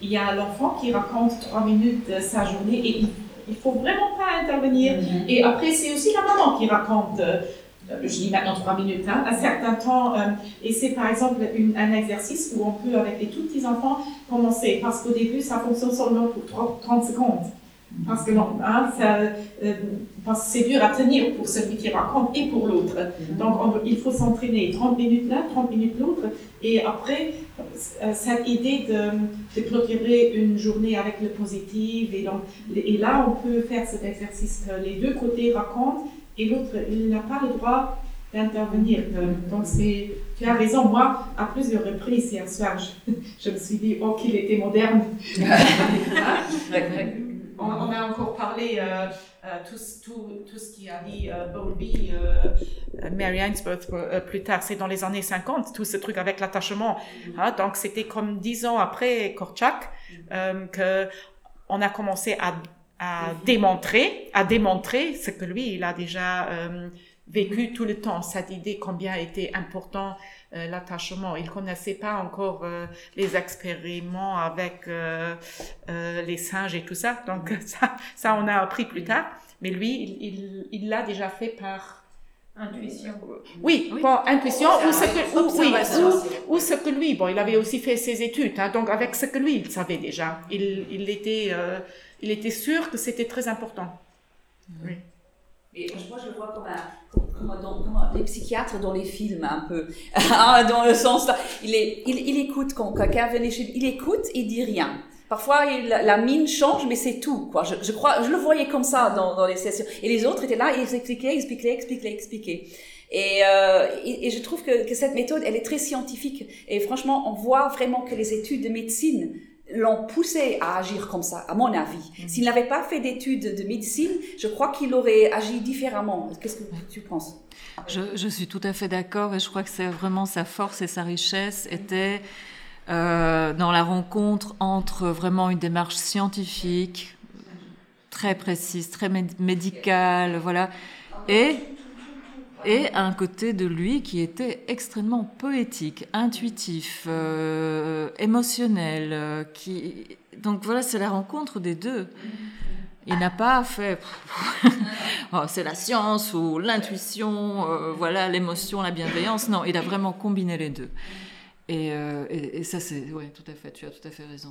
S2: qu'il y a l'enfant qui raconte trois minutes de sa journée et il, il faut vraiment pas intervenir. Mm-hmm. Et après, c'est aussi la maman qui raconte euh, je dis maintenant trois minutes, hein, un certain temps. Euh, et c'est par exemple un exercice où on peut, avec les tout petits enfants, commencer. Parce qu'au début, ça fonctionne seulement pour 30 secondes. Parce que non, hein, euh, c'est dur à tenir pour celui qui raconte et pour l'autre. Donc il faut s'entraîner 30 minutes là, 30 minutes l'autre. Et après, cette idée de, de, clôturer une journée avec le positif. Et, donc, et là, on peut faire cet exercice que les deux côtés racontent et l'autre, il n'a pas le droit d'intervenir. Donc, c'est, tu as raison, moi, à plusieurs reprises hier soir, je, me suis dit, oh, qu'il était moderne. on, a encore parlé euh, euh, tout, tout, tout, ce qui a dit euh, Bowlby, euh, Mary Ainsworth plus tard, c'est dans les années 50, tout ce truc avec l'attachement. Hein. donc, c'était comme dix ans après Korchak que on a commencé à à démontrer, à démontrer ce que lui, il a déjà euh, vécu tout le temps, cette idée combien était important euh, l'attachement. Il connaissait pas encore euh, les expériments avec les singes et tout ça, donc ça, ça on a appris plus tard. Mais lui, il l'a déjà fait par
S3: Intuition.
S2: Oui, intuition ou ce, que, oui, ou, ce que lui, bon, il avait aussi fait ses études, hein, donc avec ce que lui, il savait déjà. Il, il était il était sûr que c'était très important.
S8: Oui. Et moi, je le vois comme, un, dans, les psychiatres dans les films, un peu. Ah, dans le sens, il, est, il, il écoute quand quelqu'un vient chez lui, il écoute, il dit rien. Parfois, il, la mine change, mais c'est tout. Quoi. Je, je, crois, je le voyais comme ça dans, dans les sessions. Et les autres étaient là, ils expliquaient, expliquaient, expliquaient, expliquaient. Et, euh, et, et, je trouve que, que cette méthode, elle est très scientifique. Et franchement, on voit vraiment que les études de médecine l'ont poussé à agir comme ça, à mon avis. Mhm. S'il n'avait pas fait d'études de médecine, je crois qu'il aurait agi différemment. Qu'est-ce que tu penses?
S1: Je, suis tout à fait d'accord et je crois que c'est vraiment sa force et sa richesse était euh, dans la rencontre entre vraiment une démarche scientifique très précise, très médicale, voilà, et et un côté de lui qui était extrêmement poétique, intuitif, euh, émotionnel. Euh. Donc voilà, c'est la rencontre des deux. Il n'a pas fait oh, c'est la science ou l'intuition, euh, voilà l'émotion, la bienveillance. Non, il a vraiment combiné les deux. Et, ça, c'est, oui, tout à fait, tu as tout à fait raison.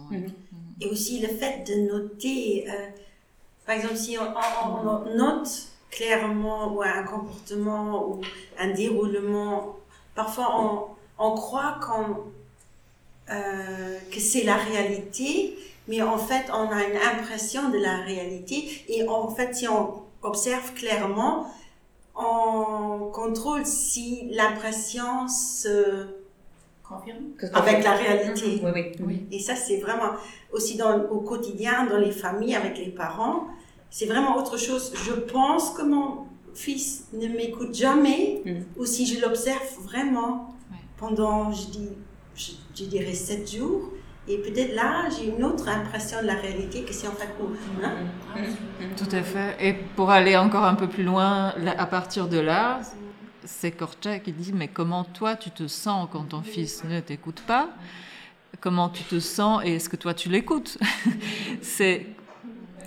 S5: Et aussi le fait de noter, par exemple, si on, note clairement ou un comportement ou un déroulement, parfois on, on croit qu'on, euh, que c'est la réalité, mais en fait, on a une impression de la réalité. Et en fait, si on observe clairement, on contrôle si l'impression se confirme avec la réalité.
S8: Oui, oui,
S5: oui. Et ça, c'est vraiment aussi dans, au quotidien, dans les familles, avec les parents, c'est vraiment autre chose. Je pense que mon fils ne m'écoute jamais, mm. ou si je l'observe vraiment pendant, je, dis, je, je dirais, sept jours, et peut-être là, j'ai une autre impression de la réalité que si en fait hein?
S1: Tout à fait. Et pour aller encore un peu plus loin, à partir de là, c'est Korcha qui dit Mais comment toi tu te sens quand ton fils ne t'écoute pas? Comment tu te sens et est-ce que toi tu l'écoutes? C'est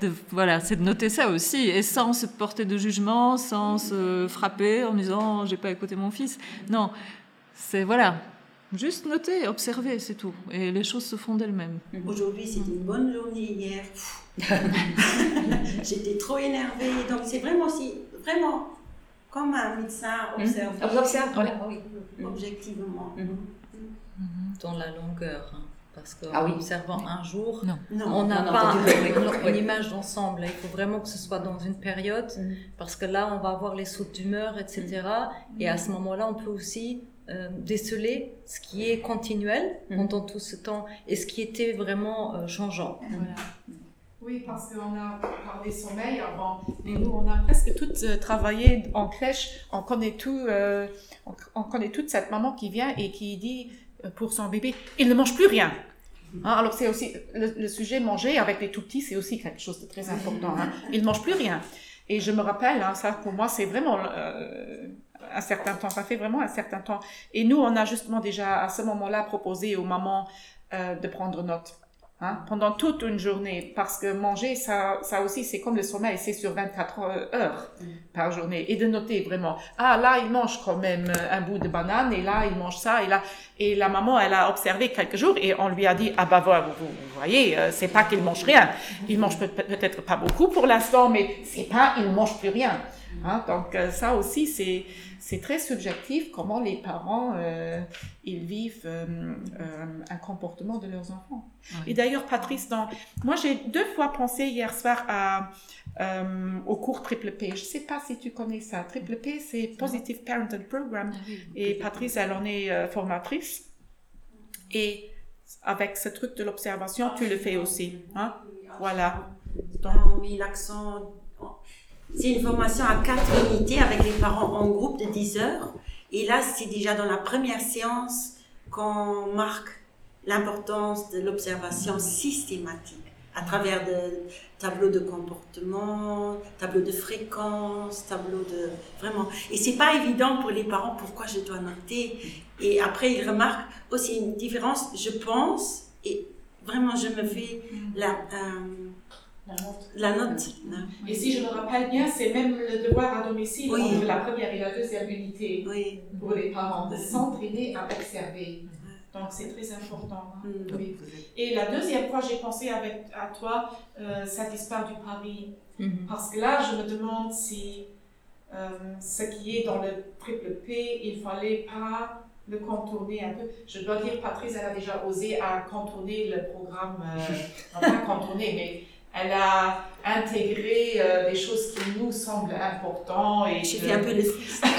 S1: de, voilà, c'est de noter ça aussi, et sans se porter de jugement, sans se frapper en disant j'ai pas écouté mon fils. Non, c'est voilà, Juste noter, observer, c'est tout. Et les choses se font d'elles-mêmes.
S5: Aujourd'hui, c'était une bonne journée. Hier, j'étais trop énervée. Donc, c'est vraiment aussi, vraiment, comme un médecin
S8: observe. On observe, voilà.
S5: oui. Objectivement. Mhm.
S6: Mhm. Dans la longueur. Hein. Parce qu'en ah observant un jour,
S1: non.
S6: on n'a pas une, image d'ensemble. Il faut vraiment que ce soit dans une période, parce que là, on va avoir les sauts d'humeur, etc. Et à ce moment-là, on peut aussi euh, déceler ce qui est continuel mhm. pendant tout ce temps et ce qui était vraiment euh, changeant.
S2: Oui, parce qu'on a parlé sommeil avant, et nous, on a presque toutes euh, travaillé en crèche. On connaît tout, on, connaît toute cette maman qui vient et qui dit pour son bébé, il ne mange plus rien. Hein, alors c'est aussi le, sujet manger avec les tout petits, c'est aussi quelque chose de très important. Hein. Il ne mange plus rien. Et je me rappelle, hein, ça pour moi c'est vraiment un certain temps. Ça fait vraiment un certain temps. Et nous, on a justement déjà à ce moment-là proposé aux mamans euh, de prendre note. Hein, pendant toute une journée, parce que manger, ça, ça aussi, c'est comme le sommeil, c'est sur 24 heures par journée, et de noter vraiment, ah là, il mange quand même un bout de banane, et là, il mange ça, et là, et la maman, elle a observé quelques jours, et on lui a dit, ah bah vous, vous, voyez, euh, c'est pas qu'il mange rien, il mange peut-être pas beaucoup pour l'instant, mais c'est pas, il mange plus rien. Hein, donc euh, ça aussi, c'est c'est très subjectif comment les parents euh, ils vivent euh, euh, un comportement de leurs enfants. Et d'ailleurs, Patrice, dans... moi j'ai deux fois pensé hier soir à, au cours Triple P. Je ne sais pas si tu connais ça. Triple P, c'est Positive Parental Program. Ah Et Patrice, elle en est formatrice. Et avec ce truc de l'observation, tu le fais aussi. Hein? Voilà.
S5: Donc, on met l'accent c'est une formation à quatre unités avec les parents en groupe de 10 heures. Et là, c'est déjà dans la première séance qu'on marque l'importance de l'observation systématique à travers de tableaux de comportement, tableaux de fréquence, tableaux de vraiment. Et c'est pas évident pour les parents pourquoi je dois noter. Et après, ils remarquent aussi une différence, je pense, et vraiment, je me fais la, euh, la note.
S2: Et si je me rappelle bien, c'est même le devoir à domicile entre la première et la deuxième unité pour les parents, de s'entraîner à observer. Donc c'est très important. Hein. Mm. Et la deuxième fois, j'ai pensé avec, à toi, euh, Satisfaire du Paris. Mm-hmm. Parce que là, je me demande si euh, ce qui est dans le triple P, il fallait pas le contourner un peu. Je dois dire, Patrice, elle a déjà osé à contourner le programme, euh, pas contourner, mais elle a intégré euh, des choses qui nous semblent importantes. Et
S5: J'ai fait un peu le
S2: c'est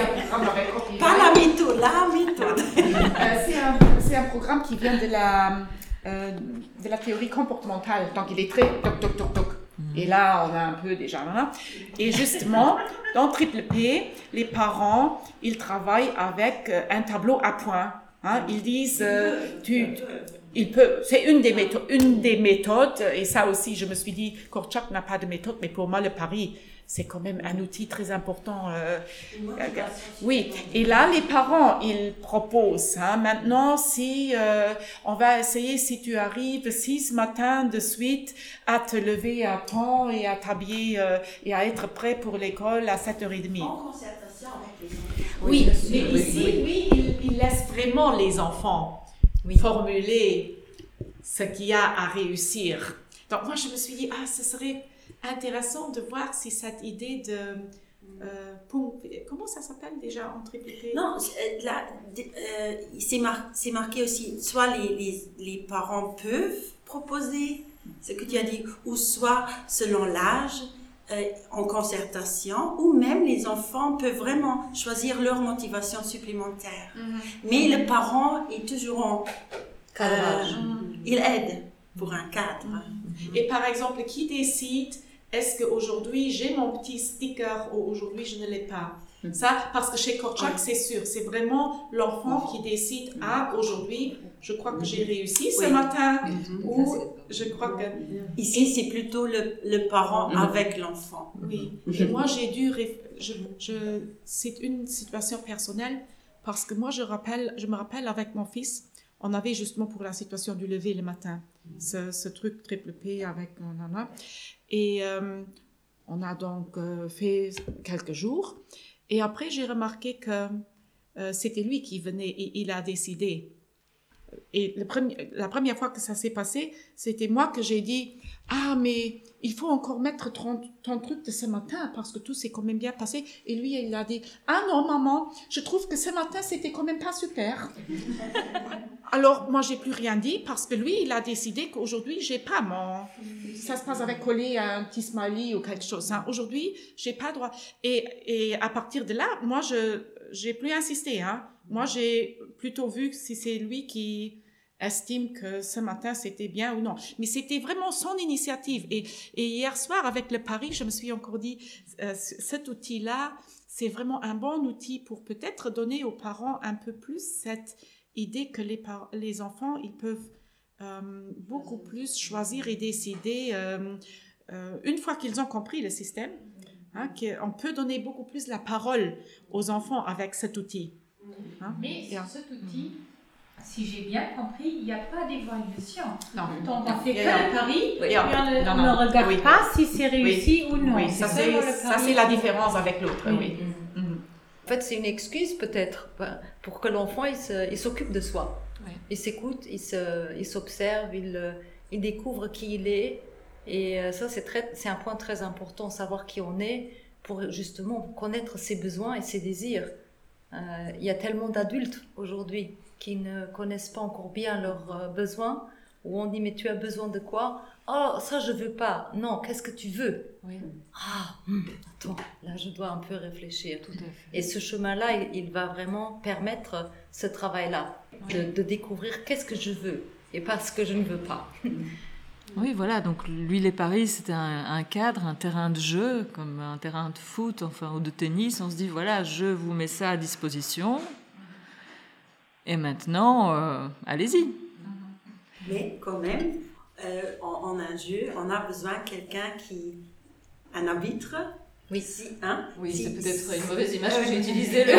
S2: un programme avec
S5: Pas la méthode, la méthode.
S2: Euh, c'est un, un, programme qui vient de la, euh, de la théorie comportementale. Donc il est très toc toc toc toc. Et là, on a un peu déjà. Hein. Et justement, dans Triple P, les parents, ils travaillent avec un tableau à points. Hein. Ils disent, tu, il peut, c'est une des méthodes, une des méthodes, et ça aussi, je me suis dit, Korchak n'a pas de méthode, mais pour moi, le pari, c'est quand même un outil très important. Euh, oui, et là, les parents, ils proposent. Hein, maintenant, si euh, on va essayer, si tu arrives six matins de suite à te lever à temps et à t'habiller euh, et à être prêt pour l'école à 7h30.
S5: En concertation avec les
S2: Oui, mais ici, oui, il, il laisse vraiment les enfants formuler ce qu'il y a à réussir. Donc moi, je me suis dit, ah, ce serait intéressant de voir si cette idée de... Euh, comment ça s'appelle déjà en triple
S5: Non, euh, là, euh, c'est marqué aussi, soit les, les, les, parents peuvent proposer ce que tu as dit, ou soit selon l'âge, euh, en concertation, ou même les enfants peuvent vraiment choisir leur motivation supplémentaire. Mhm. Mais le parent est toujours en cadrage. il aide pour un cadre.
S2: Mhm. Et par exemple, qui décide est-ce qu'aujourd'hui j'ai mon petit sticker ou aujourd'hui je ne l'ai pas? Mm. Ça, parce que chez Korchak, c'est sûr, c'est vraiment l'enfant qui décide Ah, aujourd'hui, je crois que j'ai réussi ce matin, mm-hmm. ou je crois que.
S5: Ici, c'est plutôt le, le parent avec l'enfant.
S2: Oui. Et moi, j'ai dû. Je, je, c'est une situation personnelle parce que moi, je, rappelle, je me rappelle avec mon fils, on avait justement pour la situation du lever le matin, ce, ce truc triple P avec mon nana. Et euh, on a donc euh, fait quelques jours. Et après, j'ai remarqué que euh, c'était lui qui venait et il a décidé. Et le premier, la première fois que ça s'est passé, c'était moi que j'ai dit Ah, mais il faut encore mettre ton, ton, truc de ce matin parce que tout s'est quand même bien passé. Et lui, il a dit Ah non, maman, je trouve que ce matin, c'était quand même pas super. Alors, moi, j'ai plus rien dit parce que lui, il a décidé qu'aujourd'hui, j'ai pas mon. Ça se passe avec coller un petit smiley ou quelque chose. Hein. Aujourd'hui, j'ai pas droit. Et, et à partir de là, moi, je j'ai plus insisté. Hein. Moi, j'ai plutôt vu si c'est lui qui estime que ce matin c'était bien ou non. Mais c'était vraiment son initiative. Et, hier soir, avec le Paris, je me suis encore dit, euh, cet outil-là, c'est vraiment un bon outil pour peut-être donner aux parents un peu plus cette idée que les, les enfants, ils peuvent euh, beaucoup plus choisir et décider euh, une fois qu'ils ont compris le système, hein, qu'on peut donner beaucoup plus la parole aux enfants avec cet outil.
S3: Hein? Mais sur cet outil, si j'ai bien compris, il n'y a pas d'évaluation. Non. Donc on fait que le pari, et on, ne, regarde pas si c'est réussi ou non.
S2: Oui, ça c'est la différence avec l'autre. Oui. Mm
S6: fait, c'est une excuse peut-être pour que l'enfant il s'occupe de soi. Il s'écoute, il s'observe, il, il, il, découvre qui il est. Et euh, ça, c'est un point très important, savoir qui on est pour justement connaître ses besoins et ses désirs. Euh, il y a tellement d'adultes aujourd'hui qui ne connaissent pas encore bien leurs euh, besoins, où on dit mais tu as besoin de quoi? Oh, ça je veux pas. Non, qu'est-ce que tu veux? Ah, hmm, attends, là je dois un peu réfléchir. Et ce chemin-là, il, va vraiment permettre ce travail-là, de, découvrir qu'est-ce que je veux et pas ce que je ne veux pas.
S1: Oui, voilà, donc lui, les paris, c'était un, cadre, un terrain de jeu, comme un terrain de foot enfin, ou de tennis. On se dit, voilà, je vous mets ça à disposition. Et maintenant, euh, allez-y.
S5: Mais quand même, euh, en, un jeu, on a besoin de quelqu'un qui. un arbitre.
S1: Oui.
S5: Si, hein,
S1: oui, c'est peut-être une mauvaise image que j'ai utilisée.
S5: non,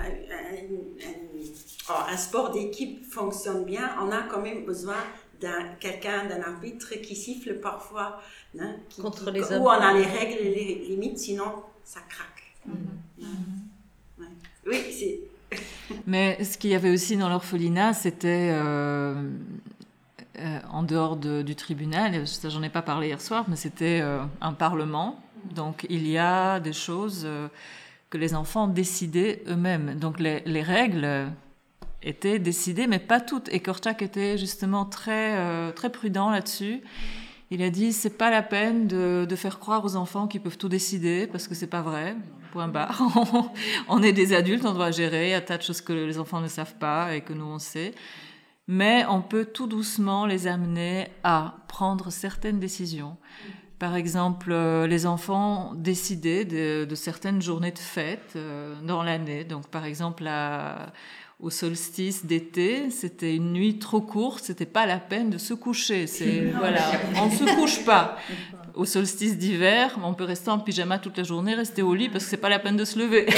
S5: un, un, sport d'équipe fonctionne bien, on a quand même besoin d'un quelqu'un, d'un arbitre qui siffle parfois, hein,
S6: Contre les
S5: où on a les règles et les limites, sinon ça craque. Mm -hmm. Oui, c'est.
S1: Mais ce qu'il y avait aussi dans l'orphelinat, c'était euh, euh, en dehors du tribunal, ça j'en ai pas parlé hier soir, mais c'était euh, un parlement. Donc il y a des choses que les enfants décidaient eux-mêmes. Donc les, les, règles étaient décidées, mais pas toutes. Et Korchak était justement très, très prudent là-dessus. Il a dit c'est pas la peine de, de, faire croire aux enfants qu'ils peuvent tout décider parce que c'est pas vrai. Point barre. on est des adultes, on doit gérer un tas de choses que les enfants ne savent pas et que nous on sait. Mais on peut tout doucement les amener à prendre certaines décisions. Par exemple, euh, les enfants décidaient de, de certaines journées de fête euh, dans l'année. Donc, par exemple, au solstice d'été, c'était une nuit trop courte, c'était pas la peine de se coucher. C'est voilà, on ne se couche pas. Au solstice d'hiver, on peut rester en pyjama toute la journée, rester au lit parce que c'est pas la peine de se lever.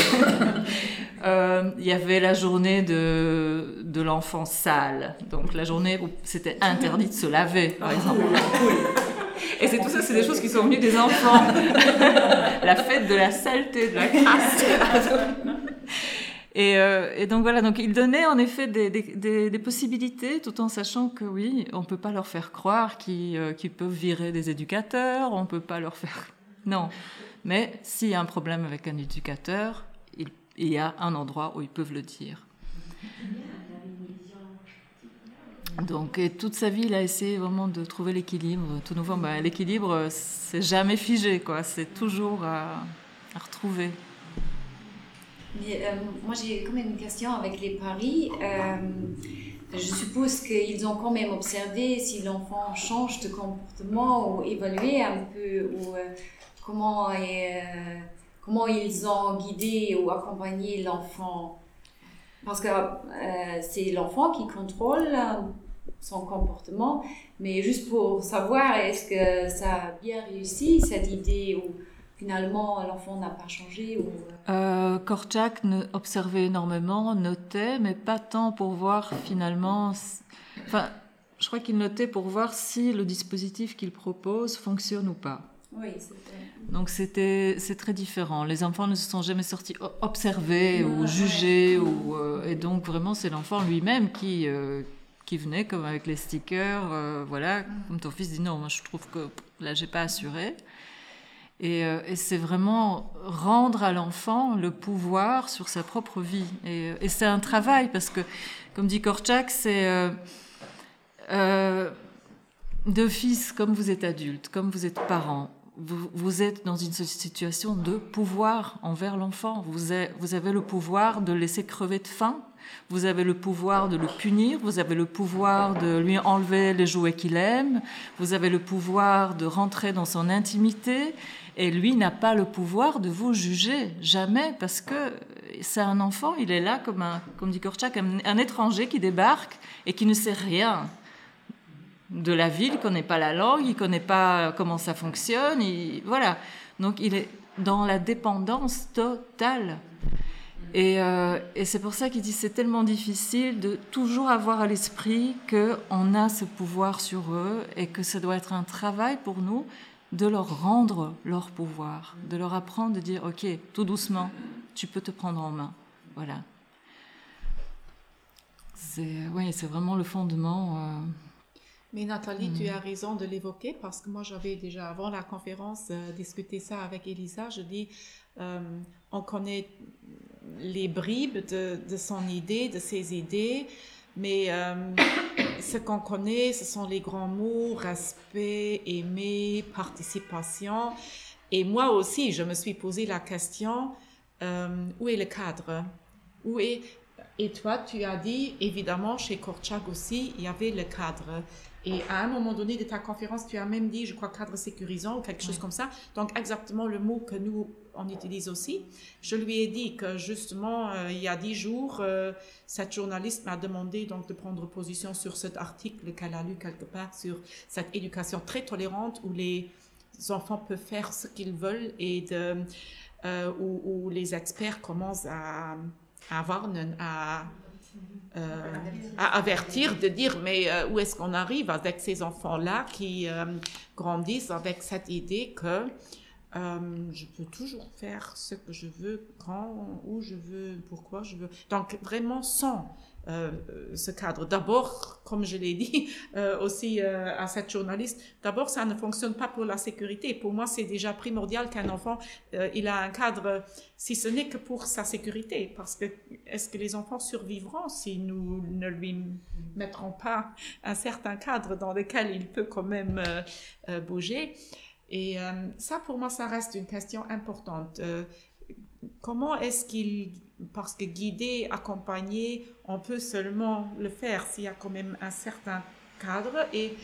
S1: Euh, il y avait la journée de, de l'enfant sale, donc la journée où c'était interdit de se laver, par exemple. Et c'est tout ça, c'est des choses qui sont venues des enfants. la fête de la saleté, de la crasse. Et, euh, et, donc voilà, donc il donnait en effet des, des, des, possibilités, tout en sachant que oui, on peut pas leur faire croire qu'ils euh, peuvent virer des éducateurs, on peut pas leur faire non. Mais s'il y a un problème avec un éducateur, il, il, y a un endroit où ils peuvent le dire. Donc, toute sa vie, il a essayé vraiment de trouver l'équilibre. Tout nouveau, bah, l'équilibre, c'est jamais figé, quoi. C'est toujours à, retrouver.
S7: Mais euh, moi, j'ai quand même une question avec les paris. Euh, je suppose qu'ils ont quand même observé si l'enfant change de comportement ou évalué un peu ou euh, comment, comment ils ont guidé ou accompagné l'enfant? Parce que c'est l'enfant qui contrôle son comportement, mais juste pour savoir est-ce que ça a bien réussi cette idée ou finalement l'enfant n'a pas changé ou...
S1: Euh, Korczak observait énormément, notait, mais pas tant pour voir finalement. Enfin, je crois qu'il notait pour voir si le dispositif qu'il propose fonctionne ou pas.
S7: Oui,
S1: Donc c'était c'est très différent. Les enfants ne se sont jamais sortis observer ou juger ou euh, et donc vraiment c'est l'enfant lui-même qui euh, qui venait comme avec les stickers, euh, voilà, comme ton fils dit non, moi je trouve que là j'ai pas assuré. Euh, et, c'est vraiment rendre à l'enfant le pouvoir sur sa propre vie. Et, c'est un travail parce que, comme dit Korchak, c'est euh, euh, de fils, comme vous êtes adulte, comme vous êtes parent, vous, êtes dans une situation de pouvoir envers l'enfant. Vous, vous avez le pouvoir de laisser crever de faim. Vous avez le pouvoir de le punir, vous avez le pouvoir de lui enlever les jouets qu'il aime, vous avez le pouvoir de rentrer dans son intimité, et lui n'a pas le pouvoir de vous juger, jamais, parce que c'est un enfant, il est là comme, un, comme dit Korchak, un, étranger qui débarque et qui ne sait rien de la ville, il connaît pas la langue, il connaît pas comment ça fonctionne, voilà. Donc il est dans la dépendance totale. Et, euh, et c'est pour ça qu'il dit c'est tellement difficile de toujours avoir à l'esprit qu'on a ce pouvoir sur eux et que ça doit être un travail pour nous de leur rendre leur pouvoir, de leur apprendre de dire, OK, tout doucement, tu peux te prendre en main. Voilà. C'est oui, c'est vraiment le fondement. Euh.
S2: Mais Nathalie, tu hmm. as raison de l'évoquer parce que moi j'avais déjà avant la conférence euh, discuté ça avec Elisa. Je dis, euh, on connaît les bribes de, de, son idée, de ses idées, mais euh, ce qu'on connaît, ce sont les grands mots, respect, aimer, participation. Et moi aussi, je me suis posé la question, où est le cadre? Où est... Et toi, tu as dit, évidemment, chez Korchak aussi, il y avait le cadre. Et à un moment donné de ta conférence, tu as même dit, je crois, cadre sécurisant ou quelque chose comme ça. Donc, exactement le mot que nous, on utilise aussi. Je lui ai dit que justement, euh, il y a dix jours, euh, cette journaliste m'a demandé donc de prendre position sur cet article qu'elle a lu quelque part sur cette éducation très tolérante où les enfants peuvent faire ce qu'ils veulent et de, euh, où, les experts commencent à, à avoir, à euh, à avertir, de dire mais euh, où est-ce qu'on arrive avec ces enfants-là qui euh, grandissent avec cette idée que je peux toujours faire ce que je veux, quand, où je veux, pourquoi je veux. Donc vraiment sans ce cadre. D'abord, comme je l'ai dit euh, aussi euh, à cette journaliste, d'abord, ça ne fonctionne pas pour la sécurité. Pour moi, c'est déjà primordial qu'un enfant, il a un cadre, si ce n'est que pour sa sécurité. Parce que est-ce que les enfants survivront si nous ne lui mettrons pas un certain cadre dans lequel il peut quand même bouger? Et ça, pour moi, ça reste une question importante. comment est-ce qu'il parce que guider, accompagner, on peut seulement le faire s'il y a quand même un certain cadre. Et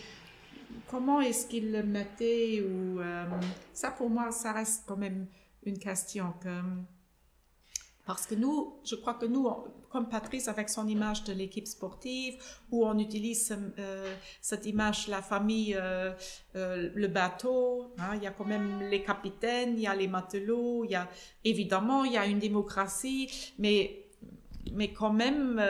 S2: comment est-ce qu'il le mettait ou euh, ça pour moi, ça reste quand même une question que parce que nous, je crois que nous, comme Patrice avec son image de l'équipe sportive, où on utilise euh, cette image, la famille, euh, euh, le bateau, hein, il y a quand même les capitaines, il y a les matelots, il y a évidemment, il y a une démocratie, mais, mais quand même,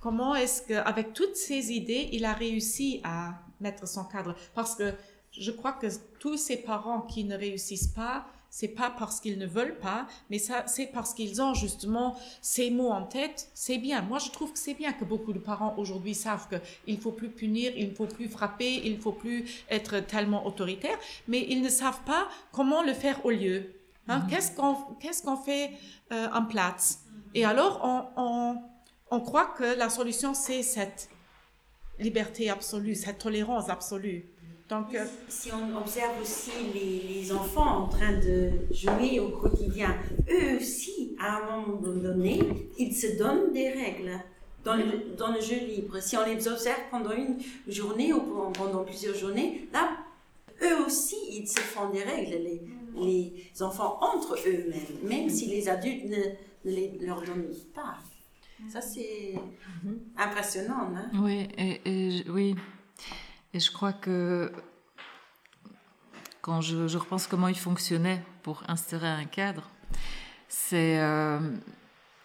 S2: comment est-ce qu'avec toutes ces idées, il a réussi à mettre son cadre? Parce que je crois que tous ces parents qui ne réussissent pas, c'est pas parce qu'ils ne veulent pas, mais ça, c'est parce qu'ils ont justement ces mots en tête. C'est bien. Moi, je trouve que c'est bien que beaucoup de parents aujourd'hui savent qu'il ne faut plus punir, il ne faut plus frapper, il ne faut plus être tellement autoritaire, mais ils ne savent pas comment le faire au lieu. Hein? Mm-hmm. Qu'est-ce qu'on qu'est-ce qu'on fait euh, en place? Et alors, on, on, on croit que la solution, c'est cette liberté absolue, cette tolérance absolue.
S5: Donc, euh, si on observe aussi les, enfants en train de jouer au quotidien, eux aussi, à un moment donné, ils se donnent des règles dans le, dans le jeu libre. Si on les observe pendant une journée ou pendant plusieurs journées, là, eux aussi, ils se font des règles, les, les enfants entre eux-mêmes, même si les adultes ne, les, leur donnent pas. Ça, c'est impressionnant. Hein?
S1: Oui, et, et, oui. Et je crois que quand je, repense comment il fonctionnait pour instaurer un cadre, c'est. Euh,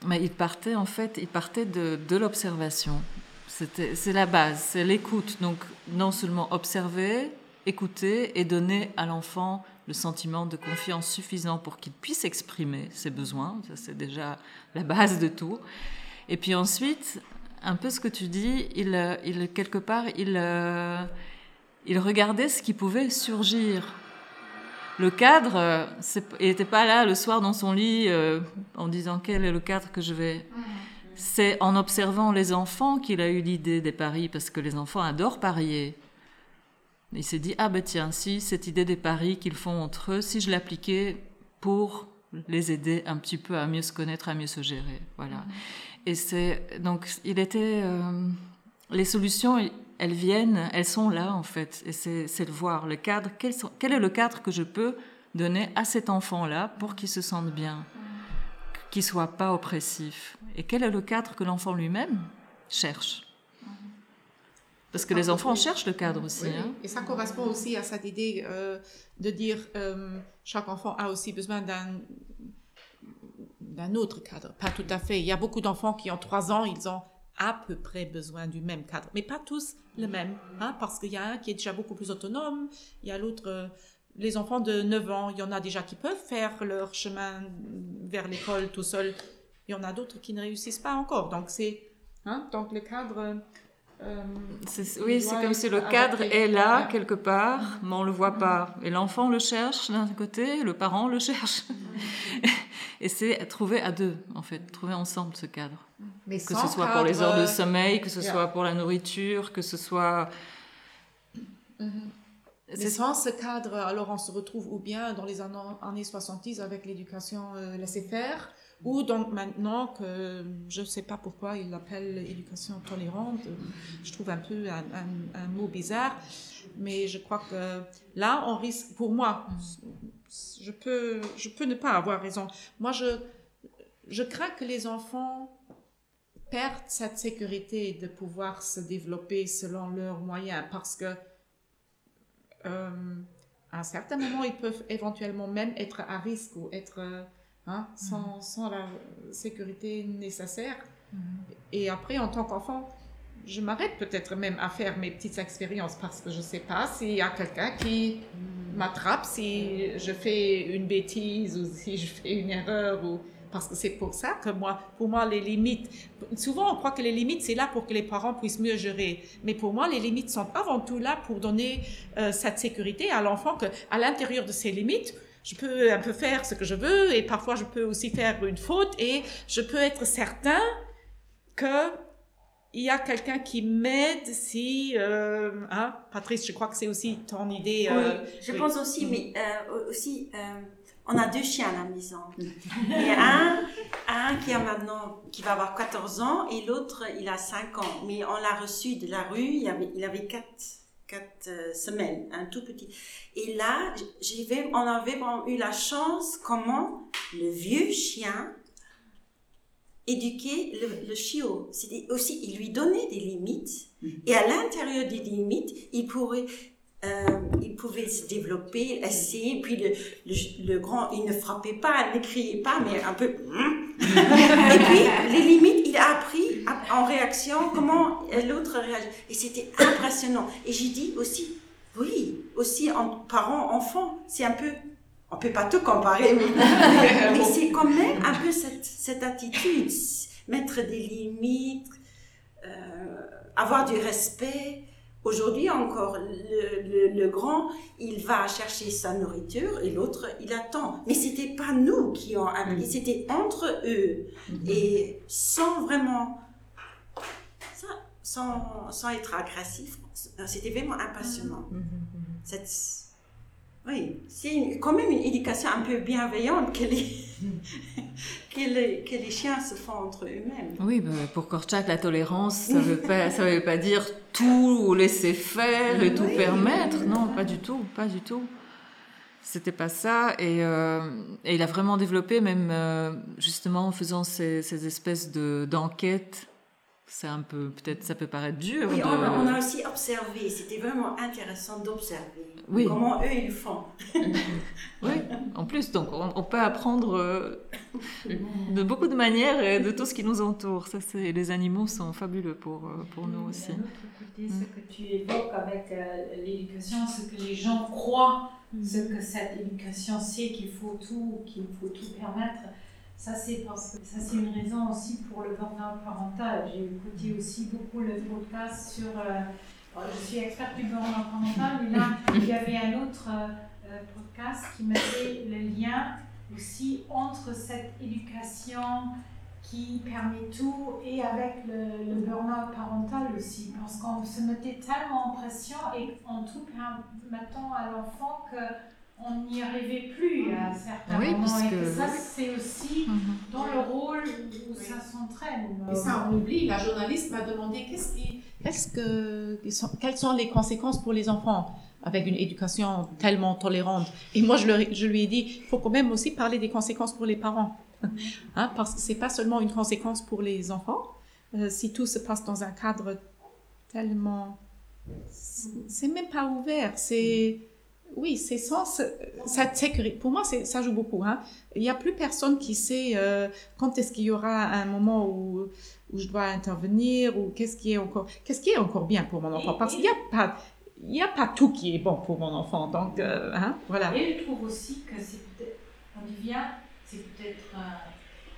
S1: il partait en fait, il partait de, de l'observation. C'est la base, c'est l'écoute. Donc non seulement observer, écouter et donner à l'enfant le sentiment de confiance suffisant pour qu'il puisse exprimer ses besoins. Ça, c'est déjà la base de tout. Et puis ensuite, un peu ce que tu dis, il, il quelque part, il, euh, il regardait ce qui pouvait surgir. Le cadre, euh, il n'était pas là le soir dans son lit euh, en disant quel est le cadre que je vais. C'est en observant les enfants qu'il a eu l'idée des paris, parce que les enfants adorent parier. Il s'est dit, ah ben tiens, si cette idée des paris qu'ils font entre eux, si je l'appliquais pour les aider un petit peu à mieux se connaître, à mieux se gérer. Voilà. Et c'est donc il était euh, les solutions, elles viennent, elles sont là en fait. Et c'est de voir le cadre. Quel, quel, est le cadre que je peux donner à cet enfant-là pour qu'il se sente bien, qu'il soit pas oppressif? Et quel est le cadre que l'enfant lui-même cherche? Parce que les enfants cherchent le cadre aussi. Hein.
S2: Et ça correspond aussi à cette idée euh, de dire euh, chaque enfant a aussi besoin d'un d'un autre cadre. Pas tout à fait. Il y a beaucoup d'enfants qui ont trois ans, ils ont à peu près besoin du même cadre, mais pas tous le même, hein, parce qu'il y a un qui est déjà beaucoup plus autonome, il y a l'autre, euh, les enfants de 9 ans, il y en a déjà qui peuvent faire leur chemin vers l'école tout seul, il y en a d'autres qui ne réussissent pas encore, donc c'est, hein, donc le cadre...
S1: Euh, oui, c'est comme si le cadre est là quelque part, mais on le voit pas. Et l'enfant le cherche d'un côté, le parent le cherche. Et c'est trouver à deux, en fait, trouver ensemble ce cadre. Mais que ce soit pour les heures de sommeil, que ce soit pour la nourriture, que ce soit...
S2: Mm-hmm. Mais sans ce cadre, alors on se retrouve ou bien dans les années 70 avec l'éducation euh, laissée-faire, ou donc maintenant que je ne sais pas pourquoi ils l'appellent éducation tolérante, je trouve un peu un, un, mot bizarre, mais je crois que là on risque, pour moi, je peux, je peux ne pas avoir raison. Moi, je, je crains que les enfants perdent cette sécurité de pouvoir se développer selon leurs moyens parce que euh, à un certain moment, ils peuvent éventuellement même être à risque ou être hein, sans, mm-hmm. sans, la sécurité nécessaire. Mm-hmm. Et après, en tant qu'enfant, je m'arrête peut-être même à faire mes petites expériences parce que je ne sais pas s'il y a quelqu'un qui m'attrape si je fais une bêtise ou si je fais une erreur ou parce que c'est pour ça que moi, pour moi, les limites, souvent on croit que les limites, c'est là pour que les parents puissent mieux gérer. Mais pour moi, les limites sont avant tout là pour donner euh, cette sécurité à l'enfant que, à l'intérieur de ces limites, je peux un peu faire ce que je veux et parfois je peux aussi faire une faute et je peux être certain que il y a quelqu'un qui m'aide si... Euh, hein, Patrice, je crois que c'est aussi ton idée.
S5: Euh, oui, je pense aussi, mais euh, aussi, on a deux chiens à la maison. Il y a un, un qui a maintenant, qui va avoir 14 ans et l'autre, il a 5 ans. Mais on l'a reçu de la rue, il avait, il avait 4 quatre semaines, un tout petit. Et là, on avait eu la chance comment le vieux chien éduquer le, le chiot. C'était aussi, il lui donnait des limites. Mm-hmm. Et à l'intérieur des limites, il pourrait, euh, il pouvait se développer, essayer. Puis le, le, grand, il ne frappait pas, il ne criait pas, mais un peu. et puis les limites, il a appris en réaction comment l'autre réagit. Et c'était impressionnant. Et j'ai dit aussi, Oui, aussi en parents-enfants, c'est un peu on peut pas tout comparer, mais, c'est quand même un peu cette, cette attitude, mettre des limites, euh, avoir du respect. Aujourd'hui encore, le, le, grand, il va chercher sa nourriture et l'autre, il attend. Mais c'était pas nous qui ont appris, mm. c'était entre eux. Mm-hmm. Et sans vraiment, sans, sans être agressif, c'était vraiment impressionnant. Mm-hmm. Cette, oui, c'est quand même une éducation un peu bienveillante que les, que les, que les chiens se font entre eux-mêmes.
S1: Oui, bah, pour Korchak, la tolérance, ça ne veut, veut pas dire tout laisser faire et tout permettre. Non, pas du tout, pas du tout. C'était pas ça. Et, euh, et, il a vraiment développé, même euh, justement en faisant ces, ces espèces d'enquêtes c'est un peu, peut-être ça peut paraître dur.
S5: Oui, on, a aussi observé, c'était vraiment intéressant d'observer comment eux ils font.
S1: oui, en plus, donc on, peut apprendre euh, de beaucoup de manières et de tout ce qui nous entoure. Ça, c'est, les animaux sont fabuleux pour, euh, pour nous aussi. D'un
S3: autre côté, ce que tu évoques avec euh, l'éducation, ce que les gens croient, mm. ce que cette éducation sait qu'il faut tout, qu'il faut tout permettre ça, c'est parce que ça, c'est une raison aussi pour le burn-out parental. J'ai écouté aussi beaucoup le podcast sur. Euh, je suis experte du burn-out parental, mais là, il y avait un autre euh, podcast qui mettait le lien aussi entre cette éducation qui permet tout et avec le, le burn-out parental aussi, parce qu'on se mettait tellement en pression et en tout permettant à l'enfant que on n'y arrivait plus à certains oui, moments. Et que ça, c'est aussi mhm. dans le rôle où ça s'entraîne.
S2: Et ça, on oublie. La journaliste m'a demandé qu'est-ce qui, qu'est-ce que, quelles sont les conséquences pour les enfants avec une éducation tellement tolérante? Et moi, je, je lui ai dit, il faut quand même aussi parler des conséquences pour les parents. Hein, parce que c'est pas seulement une conséquence pour les enfants. Euh, si tout se passe dans un cadre tellement... C'est même pas ouvert. C'est oui, c'est sans cette sécurité. Pour moi, ça joue beaucoup. Hein. Il n'y a plus personne qui sait euh, quand est-ce qu'il y aura un moment où, où je dois intervenir ou qu'est-ce qui est encore, qu'est-ce qui est encore bien pour mon enfant? Parce qu'il n'y a pas, il n'y a pas tout qui est bon pour mon enfant. Donc, euh, hein, voilà.
S3: Et je trouve aussi que c'est, on devient, c'est peut-être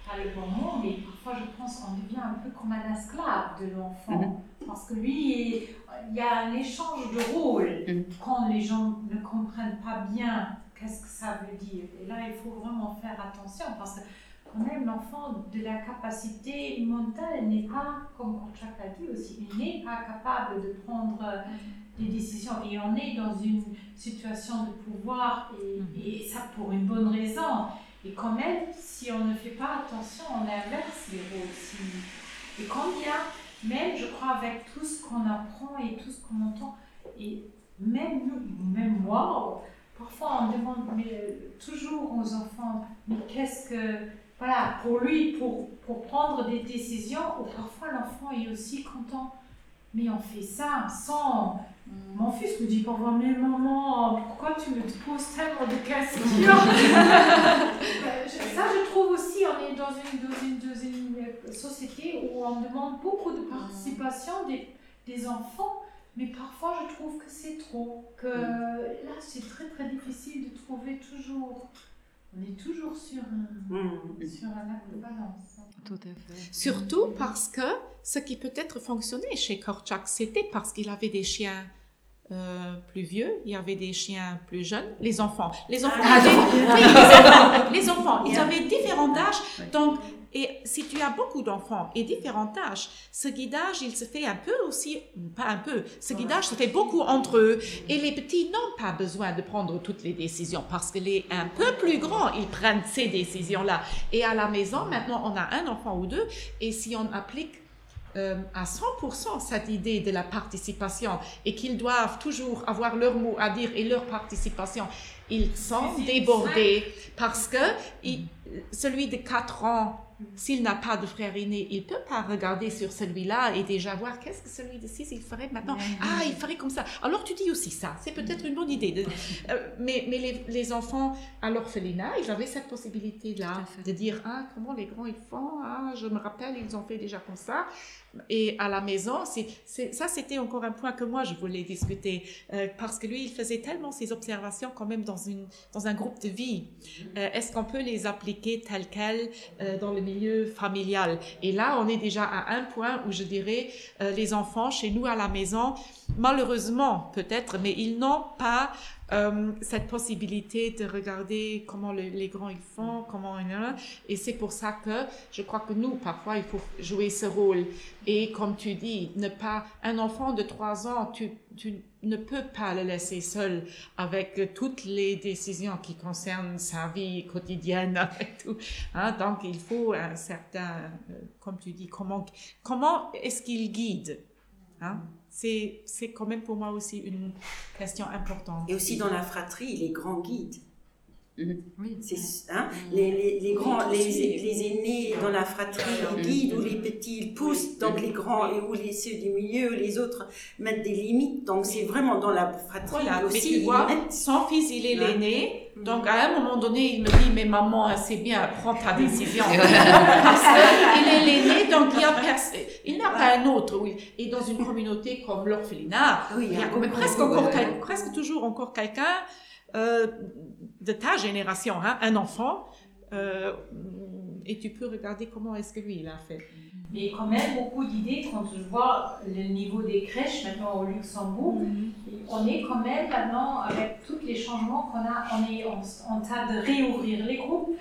S3: pas le bon mot, mais parfois je pense qu'on devient un peu comme un esclave de l'enfant. Mm-hmm. Parce que lui, il y a un échange de rôle mm-hmm. quand les gens ne comprennent pas bien qu'est-ce que ça veut dire. Et là, il faut vraiment faire attention parce que quand même l'enfant de la capacité mentale n'est pas, comme Korchak l'a dit aussi, il n'est pas capable de prendre mm-hmm. des décisions. Et on est dans une situation de pouvoir et, et ça pour une bonne raison. Et quand même, si on ne fait pas attention, on inverse les rôles aussi. Et combien, même, je crois, avec tout ce qu'on apprend et tout ce qu'on entend, et même nous, même moi, parfois on demande mais, euh, toujours aux enfants, mais qu'est-ce que, voilà, pour lui, pour, pour prendre des décisions, ou parfois l'enfant est aussi content, mais on fait ça sans mon fils me dit parfois, mais maman, pourquoi tu me poses tellement de questions Ça, je trouve aussi, on est dans une, dans une, dans une société où on demande beaucoup de participation des, des enfants, mais parfois je trouve que c'est trop. Que là, c'est très très difficile de trouver toujours. On est toujours sur un, mm. sur un acte de balance.
S2: Tout à fait. Surtout parce que ce qui peut-être fonctionnait chez Korchak, c'était parce qu'il avait des chiens euh, plus vieux, il y avait des chiens plus jeunes, les enfants. Les enfants, ah, avaient, les enfants, ils avaient différents âges. Donc, et si tu as beaucoup d'enfants et différents âges, ce guidage, il se fait un peu aussi, pas un peu, ce guidage se fait beaucoup entre eux. Et les petits n'ont pas besoin de prendre toutes les décisions parce que les un peu plus grands, ils prennent ces décisions-là. Et à la maison, maintenant, on a un enfant ou deux. Et si on applique euh, à 100% cette idée de la participation et qu'ils doivent toujours avoir leur mot à dire et leur participation. Ils sont débordés parce que celui de 4 ans s'il n'a pas de frère aîné, il peut pas regarder sur celui-là et déjà voir qu'est-ce que celui de 6 il ferait maintenant. Ah, il ferait comme ça. Alors tu dis aussi ça. C'est peut-être une bonne idée. Euh, mais mais les, les, enfants à l'orphelinat, ils avaient cette possibilité-là de dire ah comment les grands ils font? Ah, je me rappelle, ils ont fait déjà comme ça. Et à la maison, ça c'était encore un point que moi je voulais discuter euh, parce que lui il faisait tellement ses observations quand même dans un groupe de vie. Euh, est-ce qu'on peut les appliquer telles quelles dans le milieu familial? Et là, on est déjà à un point où je dirais, euh, les enfants chez nous à la maison, malheureusement peut-être, mais ils n'ont pas euh, cette possibilité de regarder comment les grands ils font, comment ils et c'est pour ça que je crois que nous parfois il faut jouer ce rôle et comme tu dis, ne pas un enfant de trois ans, tu, tu ne peux pas le laisser seul avec toutes les décisions qui concernent sa vie quotidienne et tout. Hein. Donc il faut un certain, euh, comme tu dis, comment comment est-ce qu'il guide hein? C'est quand même pour moi aussi une question importante.
S5: Et aussi dans la fratrie, les grands guides. Mhm. Oui. Hein, les, les, les, grands, les, les, aînés dans la fratrie les guident, ou les petits ils poussent, donc les grands, et ou les ceux du milieu, les autres mettent des limites. Donc c'est vraiment dans la fratrie aussi.
S2: Mais tu vois, son fils, il est l'aîné. Donc à un moment donné, il me dit, mais maman, c'est bien, prends ta décision. Parce qu'il est l'aîné, donc il, il n'a pas un autre. Oui. Et dans une communauté comme l'orphelinat, il y a presque, encore, presque toujours encore quelqu'un euh, de ta génération, hein, un enfant, euh, et tu peux regarder comment est-ce que lui il a fait.
S3: Mais quand même beaucoup d'idées quand je vois le niveau des crèches maintenant au Luxembourg. Mhm. On est quand même maintenant avec tous les changements qu'on a, on est en, train de réouvrir les groupes.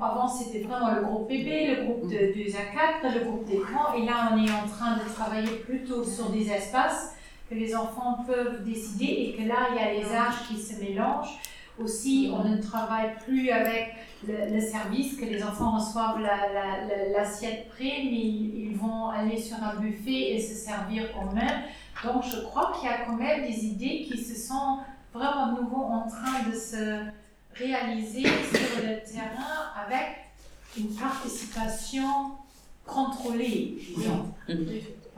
S3: avant c'était vraiment le groupe bébé, le groupe de 2 à 4, le groupe des grands, et là on est en train de travailler plutôt sur des espaces que les enfants peuvent décider et que là, il y a les âges qui se mélangent. Aussi, on ne travaille plus avec le, service, que les enfants reçoivent l'assiette la, prête, mais ils, vont aller sur un buffet et se servir eux-mêmes. Donc, je crois qu'il y a quand même des idées qui se sont vraiment nouveau en train de se réaliser sur le terrain avec une participation contrôlée.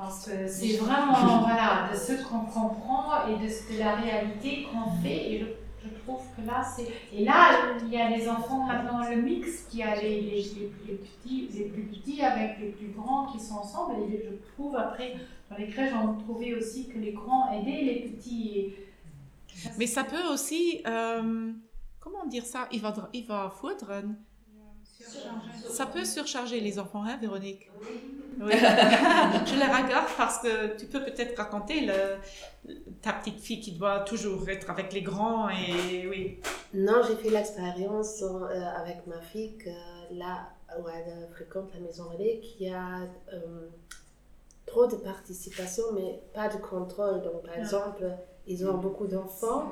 S3: Parce que c'est vraiment voilà, de ce qu'on comprend et de, de la réalité qu'on fait. Et je, je, trouve que là, c'est. Et là, il y a les enfants maintenant, le mix, qui a les, les, les, petits, les plus petits avec les plus grands qui sont ensemble. Et je trouve après, dans les crèches, on trouvait aussi que les grands aidaient les petits.
S2: Mais ça peut aussi. Euh, comment dire ça? Il va, il va foutre. Ça peut surcharger les enfants, hein, Véronique? Oui. je les regarde parce que tu peux peut-être raconter le, ta petite fille qui doit toujours être avec les grands et oui.
S9: Non, j'ai fait l'expérience euh, avec ma fille que là où elle fréquente la maison relais, qu'il y a euh, trop de participation mais pas de contrôle. Donc par exemple, ils ont beaucoup d'enfants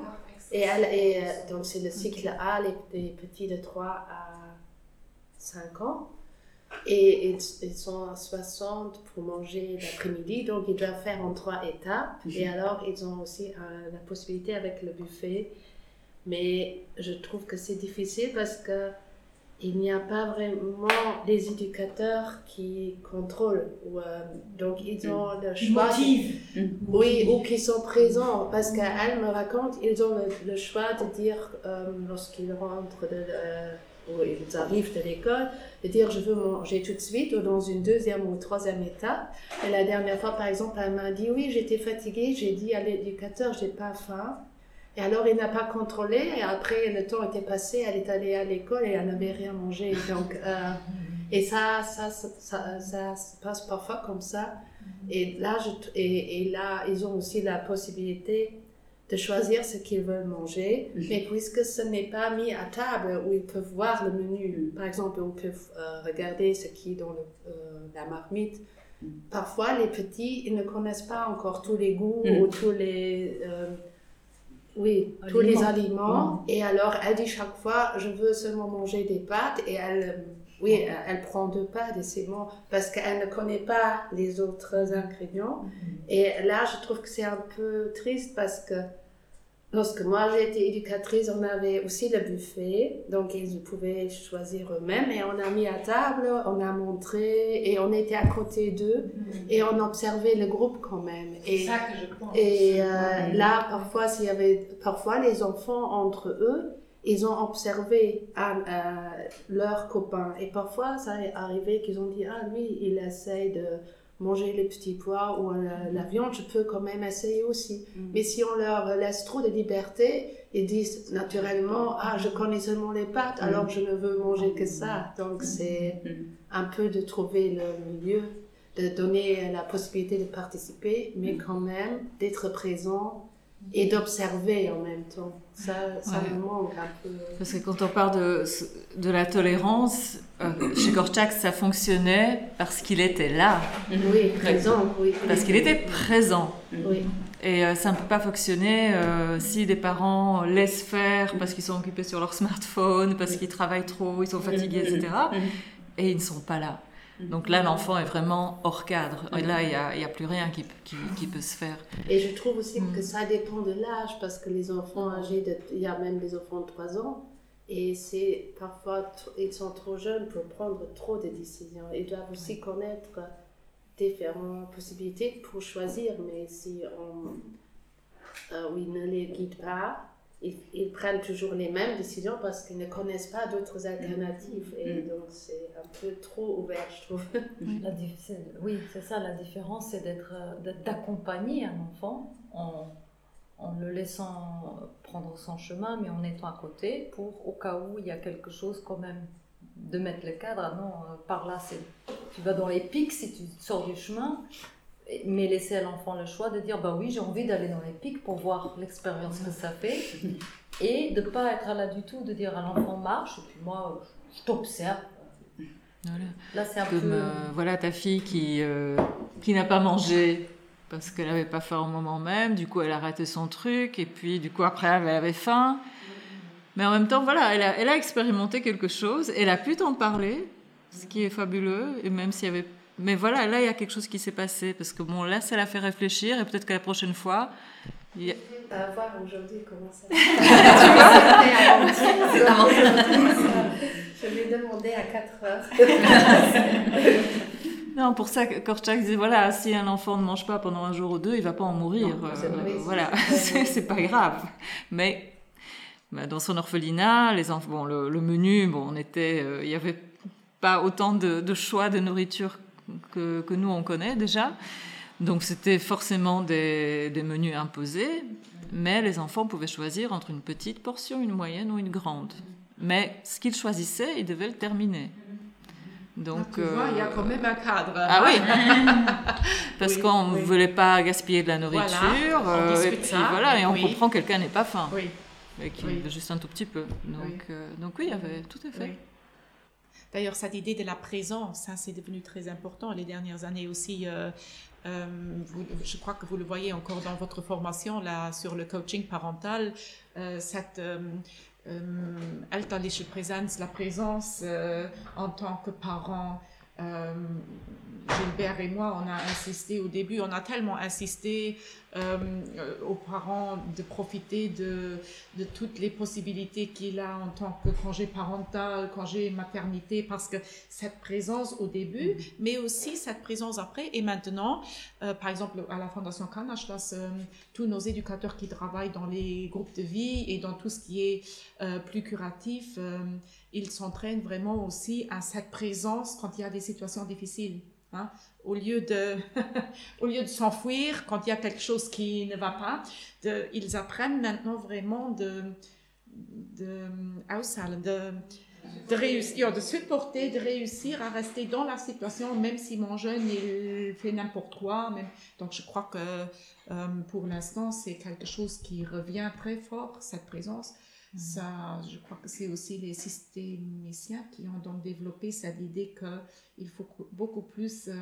S9: et, elle, et euh, donc c'est le cycle A, les, les petits de 3 à 5 ans. Et ils, sont à 60 pour manger l'après-midi, donc ils doivent faire en trois étapes. Mhm. Et alors, ils ont aussi euh, la possibilité avec le buffet. Mais je trouve que c'est difficile parce que il n'y a pas vraiment des éducateurs qui contrôlent. Ou, euh, donc, ils ont le choix.
S3: Mhm.
S9: Oui, ou qui sont présents. Parce qu'elle me raconte, ils ont le, choix de dire, euh, lorsqu'ils rentrent de où ils arrivent de l'école, de dire je veux manger tout de suite ou dans une deuxième ou troisième étape. Et la dernière fois, par exemple, elle m'a dit oui, j'étais fatiguée, j'ai dit à l'éducateur, j'ai pas faim. Et alors, il n'a pas contrôlé. Et après, le temps était passé, elle est allée à l'école et elle n'avait rien mangé. Donc, euh, et ça ça, ça, ça, se passe parfois comme ça. Et là, et là, ils ont aussi la possibilité de choisir ce qu'ils veulent manger. Mhm. Mais puisque ce n'est pas mis à table où ils peuvent voir le menu, par exemple, ils peuvent euh, regarder ce qui est dans euh, la marmite. Mhm. Parfois, les petits, ils ne connaissent pas encore tous les goûts mhm. ou tous les, euh, oui, tous les aliments. Et alors, elle dit chaque fois, je veux seulement manger des pâtes. Et elle, oui, elle, prend deux pâtes et c'est bon. Parce qu'elle ne connaît pas les autres ingrédients. Et là, je trouve que c'est un peu triste parce que lorsque moi j'étais éducatrice, on avait aussi le buffet, donc ils pouvaient choisir eux-mêmes. Et on a mis à table, on a montré et on était à côté d'eux. Et on observait le groupe quand même. Et,
S3: ça que je pense.
S9: et euh, là, parfois, s'il y avait, parfois les enfants entre eux, ils ont observé à, à leurs copains. Et parfois ça est arrivé qu'ils ont dit ah lui il essaye de manger les petits pois ou euh, la viande, je peux quand même essayer aussi. Mais si on leur laisse trop de liberté, ils disent naturellement, ah, je connais seulement les pâtes, alors je ne veux manger que ça. Donc c'est un peu de trouver le milieu, de donner la possibilité de participer, mais quand même d'être présent et d'observer en même temps. Ça, ça
S1: Ouais.
S9: me manque un peu.
S1: Parce que quand on parle de, de la tolérance, euh, chez Korchak, ça fonctionnait parce qu'il était là,
S9: Oui, présent, oui.
S1: parce qu'il était présent.
S9: Oui.
S1: Et euh, ça ne peut pas fonctionner euh, si des parents laissent faire parce qu'ils sont occupés sur leur smartphone, parce qu'ils travaillent trop, ils sont fatigués, etc. Et ils ne sont pas là. Donc là, l'enfant est vraiment hors cadre. Et là, il n'y a, il y a plus rien qui, qui, qui peut se faire.
S9: Et je trouve aussi que ça dépend de l'âge, parce que les enfants âgés, de, il y a même des enfants de 3 ans, et c'est parfois, ils sont trop jeunes pour prendre trop de décisions. Ils doivent aussi connaître différentes possibilités pour choisir, mais si on, euh, ne les guide pas, ils, ils prennent toujours les mêmes décisions parce qu'ils ne connaissent pas d'autres alternatives. Et donc c'est un peu trop ouvert, je trouve.
S6: La oui, c'est ça la différence, c'est d'être, euh, d'être- d'accompagner un enfant en, en le laissant prendre son chemin, mais en étant à côté pour, au cas où il y a quelque chose quand même, de mettre le cadre. Ah non, euh, par là, c'est, tu vas dans les pics si tu sors du chemin, mais laisser à l'enfant le choix de dire, bah oui, j'ai envie d'aller dans les pics pour voir l'expérience que ça fait, et de ne pas être là du tout, de dire à l'enfant marche, et puis moi, je t'observe.
S1: Voilà.
S6: Là, c'est un
S1: Comme
S6: peu...
S1: euh, voilà ta fille qui, euh, qui n'a pas mangé parce qu'elle n'avait pas faim au moment même, du coup elle a raté son truc, et puis du coup après elle avait faim. Mais en même temps, voilà, elle a, elle a expérimenté quelque chose, elle a pu t'en parler, ce qui est fabuleux, et même s'il y avait... Mais voilà, là il y a quelque chose qui s'est passé, parce que bon, là ça l'a fait réfléchir, et peut-être que la prochaine fois... il y a-
S9: À voir aujourd'hui comment ça
S5: C'est
S9: Je vais demander à 4 heures.
S1: Non, pour ça, Korchak disait, voilà, si un enfant ne mange pas pendant un jour ou deux, il va pas en mourir.
S9: Non, c'est
S1: Euh,
S9: vrai,
S1: voilà,
S9: c'est-
S1: pas grave. Mais bah, dans son orphelinat, les enfants, bon, le, le menu, bon, on était, euh, il y avait pas autant de, de choix de nourriture que, que nous on connaît déjà. Donc c'était forcément des, des menus imposés, mais les enfants pouvaient choisir entre une petite portion, une moyenne ou une grande. Mais ce qu'ils choisissaient, ils devaient le terminer. Donc,
S2: Tu vois, il y a
S1: euh,
S2: quand même un cadre.
S1: ah oui, parce
S2: Oui,
S1: qu'on ne
S2: oui.
S1: voulait pas gaspiller de la nourriture.
S2: Voilà, on
S1: euh, et puis
S2: ça,
S1: voilà, et on
S2: oui.
S1: comprend que quelqu'un n'est pas faim,
S2: Oui.
S1: et qu'il
S2: Oui.
S1: veut juste un tout petit peu. Donc,
S2: Oui.
S1: euh, donc oui, il y avait tout à fait.
S2: D'ailleurs, cette idée de la présence, hein, c'est devenu très important les dernières années aussi. euh, euh, je crois que vous le voyez encore dans votre formation là sur le coaching parental. euh, cette elterliche Präsenz, la présence en tant que parent. Gilbert et moi, on a insisté au début, on a tellement insisté euh, aux parents de profiter de, de toutes les possibilités qu'il a en tant que congé parental, congé maternité, parce que cette présence au début, mais aussi cette présence après et maintenant, euh, par exemple à la Fondation Kanachlas, euh, tous nos éducateurs qui travaillent dans les groupes de vie et dans tout ce qui est plus curatif, ils s'entraînent vraiment aussi à cette présence quand il y a des situations difficiles. Hein, au lieu de, au lieu de s'enfuir quand il y a quelque chose qui ne va pas, ils apprennent maintenant vraiment de, de, de, de réussir, de supporter, de réussir à rester dans la situation, même si mon jeune il fait n'importe quoi. Donc je crois que euh, pour l'instant c'est quelque chose qui revient très fort cette présence. Ça, je crois que c'est aussi les systémiciens qui ont donc développé cette idée qu'il faut co- beaucoup plus euh,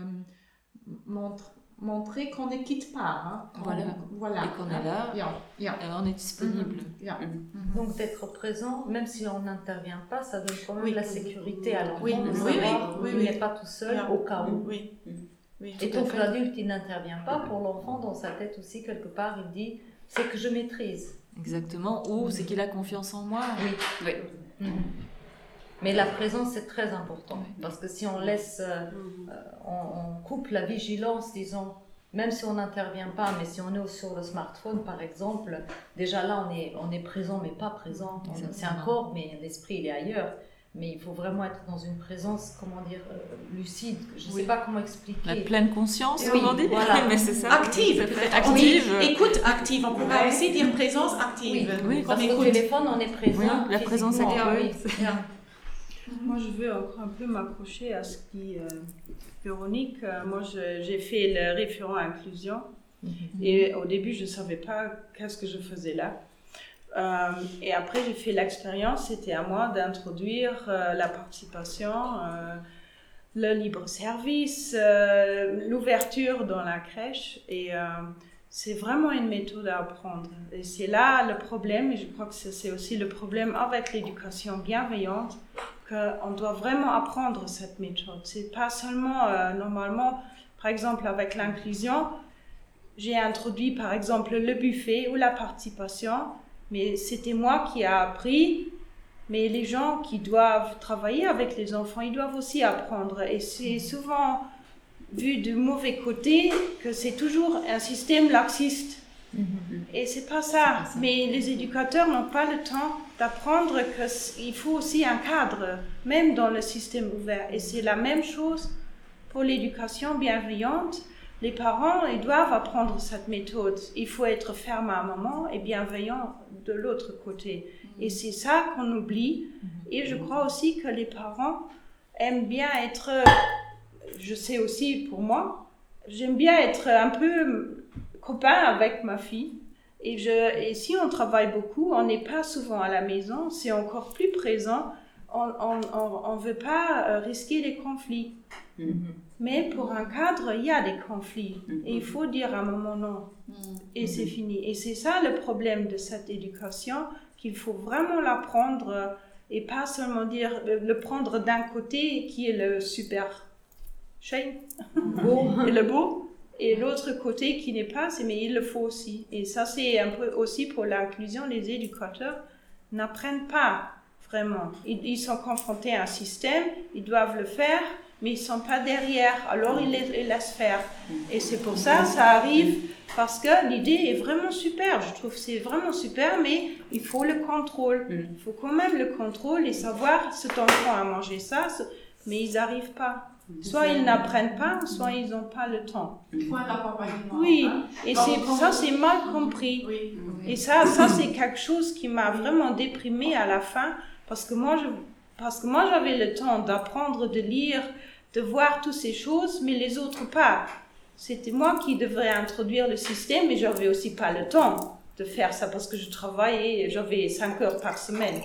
S2: montre- montrer qu'on ne quitte pas. hein.
S1: Voilà.
S2: On- voilà.
S1: Et qu'on est là. Et on est disponible.
S2: Ja.
S6: Donc d'être présent, même si on n'intervient pas, ça donne quand même
S2: Oui.
S6: de la sécurité à l'enfant
S2: Oui,
S6: de
S2: oui,
S6: savoir
S2: oui, oui,
S6: qu'il
S2: oui.
S6: n'est pas tout seul au cas où.
S2: Oui. Oui,
S6: Et donc l'adulte, il n'intervient pas. Pour l'enfant, dans sa tête aussi, quelque part, il dit, c'est que je maîtrise.
S1: Exactement. Ou c'est qu'il a confiance en moi.
S6: Oui.
S8: Oui.
S6: Mhm. Mais la présence, c'est très important. Parce que si on laisse, euh, euh, on, on coupe la vigilance, disons, même si on n'intervient pas, mais si on est sur le smartphone, par exemple, déjà là, on est, on est présent, mais pas présent. C'est un corps, mais l'esprit, il est ailleurs. Mais il faut vraiment être dans une présence, comment dire, euh, lucide. Je ne sais
S1: Oui.
S6: pas comment expliquer.
S1: La pleine conscience,
S6: Oui,
S1: on dit.
S6: voilà.
S1: Mais c'est ça.
S2: Active. Oui,
S1: Active.
S2: écoute active. On pourrait
S6: Ouais.
S2: aussi dire présence active.
S1: Oui,
S6: Parce
S2: Comme
S6: qu'au
S2: écoute.
S6: téléphone, on est présent.
S1: Oui, la présence active.
S6: Oui, bien.
S10: Moi, je veux encore un peu m'accrocher à ce qui euh, Véronique. euh, moi, j'ai fait le référent inclusion et au début, je ne savais pas qu'est-ce que je faisais là. Euh, et après, j'ai fait l'expérience. C'était à moi d'introduire euh, la participation, euh, le libre service, l'ouverture dans la crèche. Et c'est vraiment une méthode à apprendre. Et c'est là le problème, et je crois que c'est aussi le problème avec l'éducation bienveillante, qu'on doit vraiment apprendre cette méthode. C'est pas seulement, normalement, par exemple, avec l'inclusion, j'ai introduit par exemple le buffet ou la participation, mais c'était moi qui ai appris. Mais les gens qui doivent travailler avec les enfants, ils doivent aussi apprendre. Et c'est souvent vu du mauvais côté que c'est toujours un système laxiste. Et c'est pas ça. Mais les éducateurs n'ont pas le temps d'apprendre qu'il faut aussi un cadre, même dans le système ouvert. Et c'est la même chose pour l'éducation bienveillante. Les parents, ils doivent apprendre cette méthode. Il faut être ferme à un moment et bienveillant de l'autre côté. Et c'est ça qu'on oublie. Et je crois aussi que les parents aiment bien être, je sais aussi pour moi, j'aime bien être un peu copain avec ma fille. Et, je, et si on travaille beaucoup, on n'est pas souvent à la maison, c'est encore plus présent. On ne veut pas euh, risquer les conflits. Mais pour un cadre, il y a des conflits. Et il faut dire à un moment non. Et c'est fini. Et c'est ça le problème de cette éducation, qu'il faut vraiment l'apprendre et pas seulement dire le prendre d'un côté qui est le super shame et le beau et l'autre côté qui n'est pas, mais il le faut aussi. Et ça, c'est un peu aussi pour l'inclusion, les éducateurs n'apprennent pas vraiment. Ils, ils, sont confrontés à un système, ils doivent le faire, mais ils sont pas derrière. Alors ils, les, ils laissent faire. Et c'est pour ça, ça arrive parce que l'idée est vraiment super. Je trouve c'est vraiment super, mais il faut le contrôle. Il faut quand même le contrôle et savoir cet enfant a mangé ça, mais ils n'arrivent pas. Soit ils n'apprennent pas, soit ils n'ont pas le temps. Oui, et c'est, ça c'est mal compris. Et ça, ça c'est quelque chose qui m'a vraiment déprimée à la fin, parce que moi, je, parce que moi j'avais le temps d'apprendre, de lire, de voir toutes ces choses, mais les autres pas. C'était moi qui devrais introduire le système, mais j'avais aussi pas le temps de faire ça parce que je travaillais, j'avais 5 heures par semaine.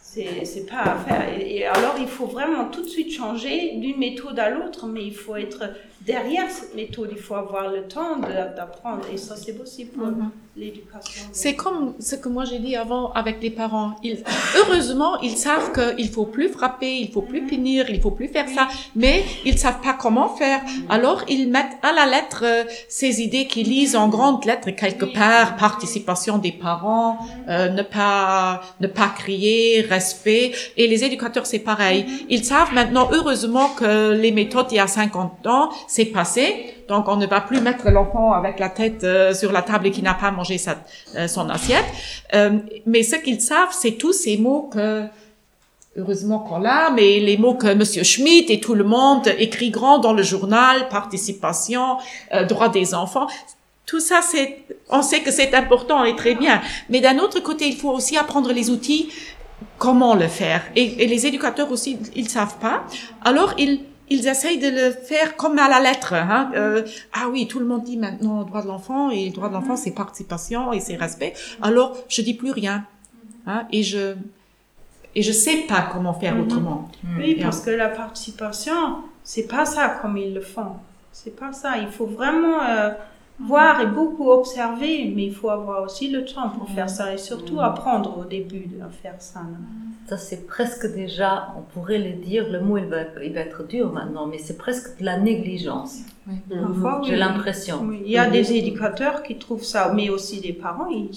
S10: C'est, pas à faire. Et, alors, il faut vraiment tout de suite changer d'une méthode à l'autre, mais il faut être derrière cette méthode, il faut avoir le temps d'apprendre. Et ça, c'est possible pour mm-hmm. l'éducation.
S2: C'est comme ce que moi j'ai dit avant avec les parents. Ils, heureusement, ils savent qu'il faut plus frapper, il faut plus punir, il faut plus faire ça, mais ils savent pas comment faire. Alors, ils mettent à la lettre euh, ces idées qu'ils lisent en grandes lettres quelque part, participation des parents, euh, ne pas, ne pas crier, respect. Et les éducateurs, c'est pareil. Ils savent maintenant, heureusement, que les méthodes il y a 50 ans, c'est passé. Donc, on ne va plus mettre l'enfant avec la tête euh, sur la table et qui n'a pas mangé sa, euh, son assiette. Euh, mais ce qu'ils savent, c'est tous ces mots que, heureusement qu'on l'a, mais les mots que Monsieur Schmitt et tout le monde écrit grand dans le journal, participation, euh, droit des enfants. Tout ça, c'est, on sait que c'est important et très bien. Mais d'un autre côté, il faut aussi apprendre les outils, comment le faire. Et, et les éducateurs aussi, ils savent pas. Alors, ils, ils essayent de le faire comme à la lettre. Hein. Euh, ah oui, tout le monde dit maintenant droit de l'enfant et droit de l'enfant c'est participation et c'est respect. Alors je dis plus rien hein, et je et je sais pas comment faire
S10: Mhm.
S2: autrement.
S10: Oui, parce que la participation, c'est pas ça comme ils le font. C'est pas ça. Il faut vraiment euh, voir et beaucoup observer, mais il faut avoir aussi le temps pour faire ça et surtout apprendre au début de faire ça.
S6: Ça, c'est presque déjà, on pourrait le dire, le mot il va, il va être dur maintenant, mais c'est presque de la négligence.
S10: Oui. Parfois,
S6: J'ai l'impression.
S10: Oui. Il y a des éducateurs qui trouvent ça, mais aussi des parents, ils,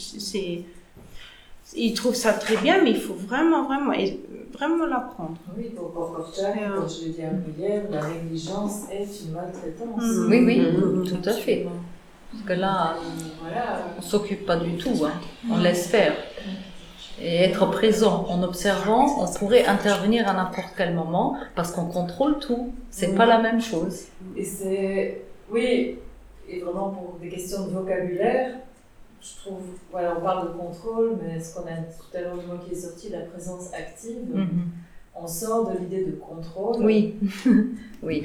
S10: ils trouvent ça très bien, mais il faut vraiment, vraiment, vraiment l'apprendre.
S11: Oui, pour Korchak, quand je l'ai dit un peu hier, la négligence est une maltraitance.
S6: Oui, oui, tout à fait. Parce que là, on ne s'occupe pas du tout, hein. on laisse faire. Et être présent en observant, on pourrait intervenir à n'importe quel moment parce qu'on contrôle tout. C'est pas la même chose.
S11: Et c'est, oui, et vraiment pour des questions de vocabulaire, je trouve, voilà, on parle de contrôle, mais ce qu'on a tout à l'heure du mot qui est sorti, la présence active, on sort de l'idée de contrôle.
S6: Oui, oui.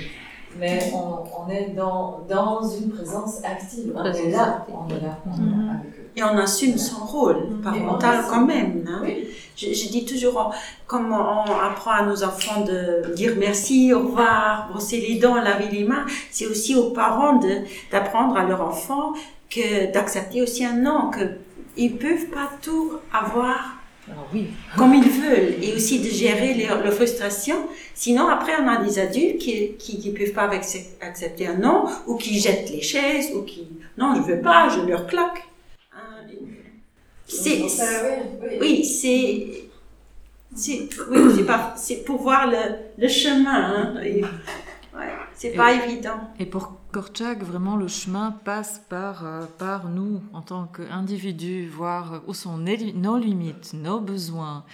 S11: Mais on, on est dans, dans, une présence active. On est là, on est là, on est là avec eux.
S5: Et on assume son rôle parental quand même. Hein. Oui. Je, je, dis toujours, comme on apprend à nos enfants de dire merci, au revoir, brosser les dents, laver les mains, c'est aussi aux parents d'apprendre à leur enfant que d'accepter aussi un non, qu'ils ne peuvent pas tout avoir
S6: ah oui.
S5: comme ils veulent et aussi de gérer leur, frustration. Sinon, après, on a des adultes qui qui, qui peuvent pas accepter un non ou qui jettent les chaises ou qui non, je veux pas, je leur claque. C'est oui, c'est c'est oui, c'est pas c'est pour voir le, le chemin. Hein, ouais, c'est pas évident.
S1: Et pour Korchak, vraiment, le chemin passe par, euh, par nous en tant qu'individus, voir où sont nos limites, nos besoins.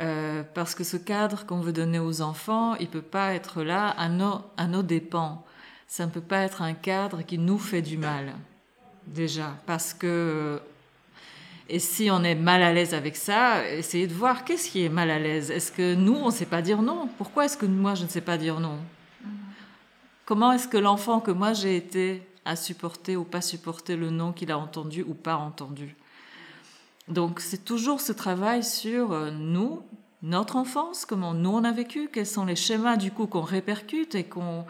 S1: Euh, parce que ce cadre qu'on veut donner aux enfants, il peut pas être là à nos, à nos dépens. Ça ne peut pas être un cadre qui nous fait du mal, déjà. Parce que, et si on est mal à l'aise avec ça, essayez de voir qu'est-ce qui est mal à l'aise. Est-ce que nous, on ne sait pas dire non? Pourquoi est-ce que moi, je ne sais pas dire non? Comment est-ce que l'enfant que moi j'ai été a supporté ou pas supporté le nom qu'il a entendu ou pas entendu? Donc c'est toujours ce travail sur euh, nous, notre enfance, comment nous on a vécu, quels sont les schémas du coup qu'on répercute et qu'on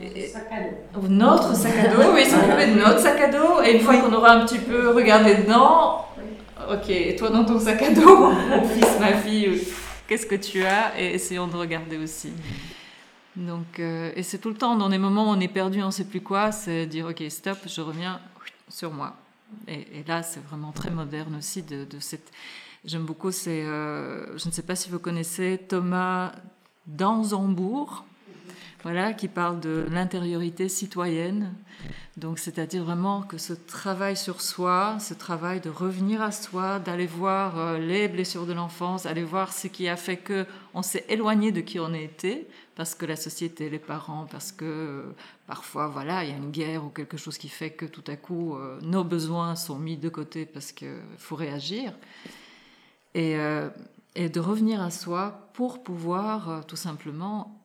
S10: notre sac à dos.
S1: Notre sac à dos, oui, s'occuper de notre sac à dos. Et une fois qu'on aura un petit peu regardé dedans, ok, et toi dans ton sac à dos, mon fils, ma fille, qu'est-ce que tu as? Et essayons de regarder aussi. Donc, euh, et c'est tout le temps dans des moments où on est perdu, on ne sait plus quoi, c'est dire ok stop, je reviens sur moi. Et, là, c'est vraiment très moderne aussi de, cette. J'aime beaucoup. C'est, euh, je ne sais pas si vous connaissez Thomas Danzambourg, voilà, qui parle de l'intériorité citoyenne. Donc, c'est-à-dire vraiment que ce travail sur soi, ce travail de revenir à soi, d'aller voir euh, les blessures de l'enfance, aller voir ce qui a fait que on s'est éloigné de qui on était, parce que la société, les parents, parce que euh, parfois, voilà, il y a une guerre ou quelque chose qui fait que tout à coup, euh, nos besoins sont mis de côté parce qu'il faut réagir. Et, et, de revenir à soi pour pouvoir tout simplement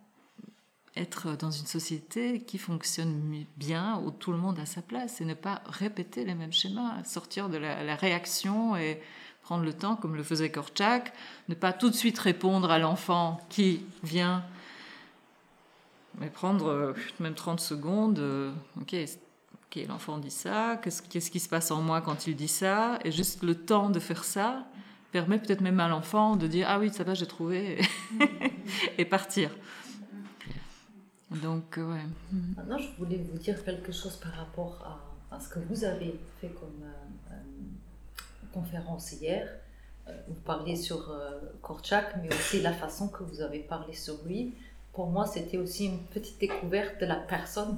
S1: être dans une société qui fonctionne bien, où tout le monde a sa place, et ne pas répéter les mêmes schémas, sortir de la, réaction et prendre le temps, comme le faisait Korchak, ne pas tout de suite répondre à l'enfant qui vient, mais prendre euh, même 30 secondes, euh, ok, ok, l'enfant dit ça, qu'est-ce qui se passe en moi quand il dit ça, et juste le temps de faire ça permet peut-être même à l'enfant de dire ah oui ça va j'ai trouvé et partir. Donc, ouais.
S6: Maintenant, je voulais vous dire quelque chose par rapport à, ce que vous avez fait comme euh, euh, conférence hier. Euh, vous parliez sur Korchak, mais aussi la façon que vous avez parlé sur lui. Pour moi, c'était aussi une petite découverte de la personne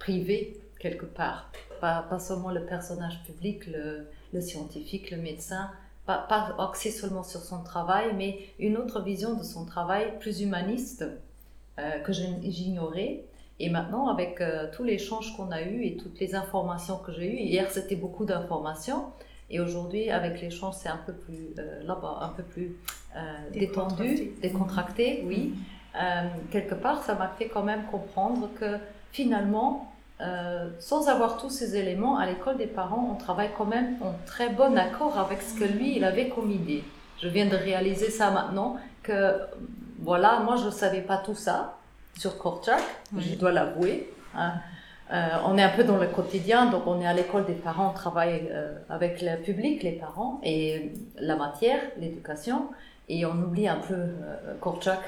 S6: privée, quelque part. Pas, pas, seulement le personnage public, le, scientifique, le médecin, pas, pas axé seulement sur son travail, mais une autre vision de son travail plus humaniste euh, que j'ignorais. Et maintenant, avec euh, tous les échanges qu'on a eus et toutes les informations que j'ai eues, hier c'était beaucoup d'informations, et aujourd'hui avec l'échange c'est un peu plus euh, là-bas, un peu plus détendu, décontracté, oui. Mm. quelque part, ça m'a fait quand même comprendre que finalement, sans avoir tous ces éléments, à l'école des parents, on travaille quand même en très bon accord avec ce que lui, il avait comme idée. Je viens de réaliser ça maintenant, que voilà, moi je ne savais pas tout ça sur Korchak, je dois l'avouer. Hein. Euh, on est un peu dans le quotidien, donc on est à l'école des parents, on travaille euh, avec le public, les parents, et la matière, l'éducation, et on oublie un peu euh, Korchak,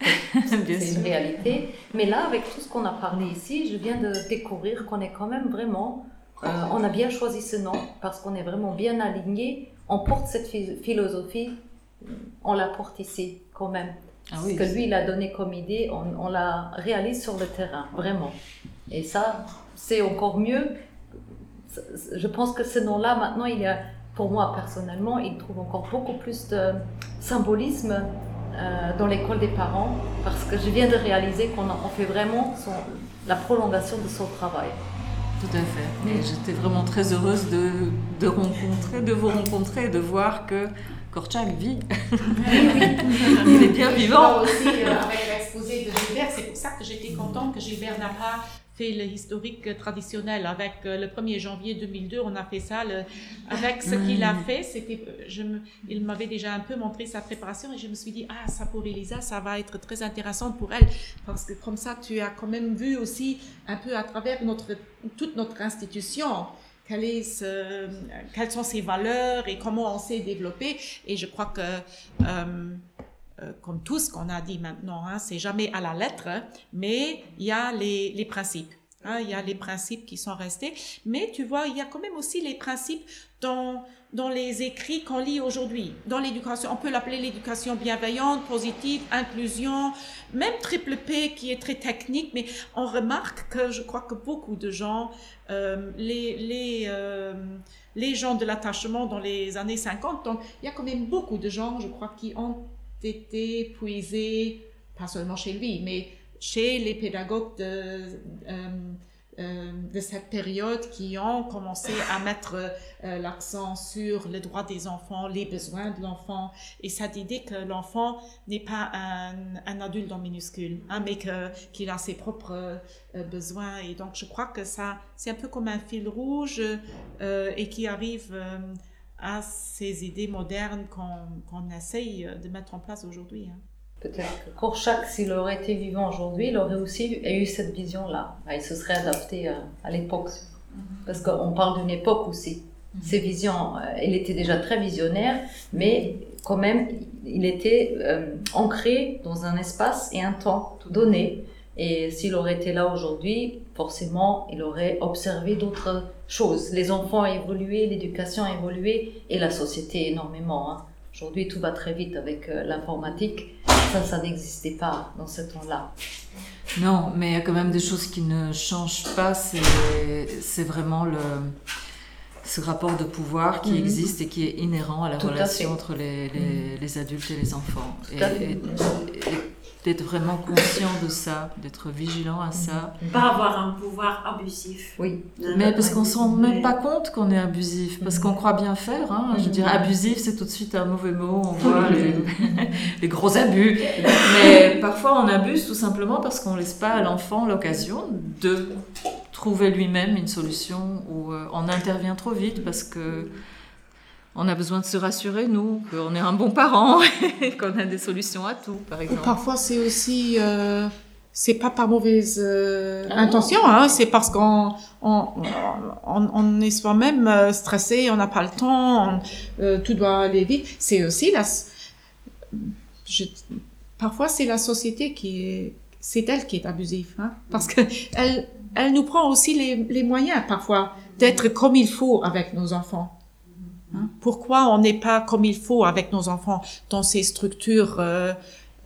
S6: c'est une réalité. Mais là, avec tout ce qu'on a parlé ici, je viens de découvrir qu'on est quand même vraiment, euh, on a bien choisi ce nom, parce qu'on est vraiment bien aligné, on porte cette philosophie, on la porte ici quand même. Ah ce que lui, il a donné comme idée, on, on la réalise sur le terrain, vraiment. Et ça, c'est encore mieux. Je pense que ce nom-là, maintenant, il y a, pour moi personnellement, il trouve encore beaucoup plus de symbolisme euh, dans l'école des parents, parce que je viens de réaliser qu'on fait vraiment son, la prolongation de son travail.
S1: Tout à fait. Et j'étais vraiment très heureuse de, de, rencontrer, de vous rencontrer et de voir que Korchak vit. il est bien vivant.
S2: aussi, euh, avec l'exposé de Gilbert, c'est pour ça que j'étais contente que Gilbert n'a pas fait le historique traditionnel. Avec euh, le 1er janvier 2002, on a fait ça. avec ce qu'il a fait, c'était, je il m'avait déjà un peu montré sa préparation et je me suis dit, ah, ça pour Elisa, ça va être très intéressant pour elle. Parce que comme ça, tu as quand même vu aussi un peu à travers notre, toute notre institution. Quelle est ce, quelles sont ses valeurs et comment on s'est développé. Et je crois que, euh, euh, comme tout ce qu'on a dit maintenant, hein, c'est jamais à la lettre, mais il y a les, les principes. Hein, il y a les principes qui sont restés, mais tu vois, il y a quand même aussi les principes dans, dans les écrits qu'on lit aujourd'hui. Dans l'éducation, on peut l'appeler l'éducation bienveillante, positive, inclusion, même triple P qui est très technique, mais on remarque que je crois que beaucoup de gens, euh, les, les, euh, les gens de l'attachement dans les années 50, donc il y a quand même beaucoup de gens, je crois, qui ont été puisé, pas seulement chez lui, mais chez les pédagogues de, euh, euh, cette période qui ont commencé à mettre euh, l'accent sur le droit des enfants, les besoins de l'enfant et cette idée que l'enfant n'est pas un, un, adulte en minuscule, hein, mais qu'il a ses propres besoins. Et donc je crois que ça, c'est un peu comme un fil rouge et qui arrive à ces idées modernes qu'on essaye de mettre en place aujourd'hui. Hein.
S6: Peut-être que Korchak, s'il aurait été vivant aujourd'hui, il aurait aussi eu cette vision-là. Ah, il se serait adapté à, l'époque. Parce qu'on parle d'une époque aussi. Ses visions, euh, il était déjà très visionnaire, mais quand même, il était euh, ancré dans un espace et un temps donné. Et s'il aurait été là aujourd'hui, forcément, il aurait observé d'autres choses. Les enfants ont évolué, l'éducation a évolué et la société énormément. Hein. Aujourd'hui, tout va très vite avec euh, l'informatique. Ça, ça n'existait pas dans ce temps-là.
S1: Non, mais il y a quand même des choses qui ne changent pas. C'est vraiment le, ce rapport de pouvoir qui mhm. existe et qui est inhérent à la relation entre les, les, les, adultes et les enfants. et, d'être vraiment conscient de ça, d'être vigilant à ça.
S5: Pas avoir un pouvoir abusif.
S1: Oui. Mais parce qu'on ne se rend même pas compte qu'on est abusif, parce qu'on croit bien faire. Hein. Je veux dire, abusif, c'est tout de suite un mauvais mot, on voit les, gros abus. Mais parfois, on abuse tout simplement parce qu'on ne laisse pas à l'enfant l'occasion de trouver lui-même une solution ou euh, on intervient trop vite parce que on a besoin de se rassurer, nous, qu'on est un bon parent et qu'on a des solutions à tout, par exemple.
S2: parfois, c'est aussi, euh, c'est pas par mauvaise euh, ah intention, hein, c'est parce qu'on on, on, on, est soi-même euh, stressé, on n'a pas le temps, euh, tout doit aller vite. C'est aussi la, je, parfois c'est la société qui est, c'est elle qui est abusive, hein, parce que elle, elle nous prend aussi les, les moyens parfois d'être comme il faut avec nos enfants. Hein? Pourquoi on n'est pas comme il faut avec nos enfants dans ces structures euh,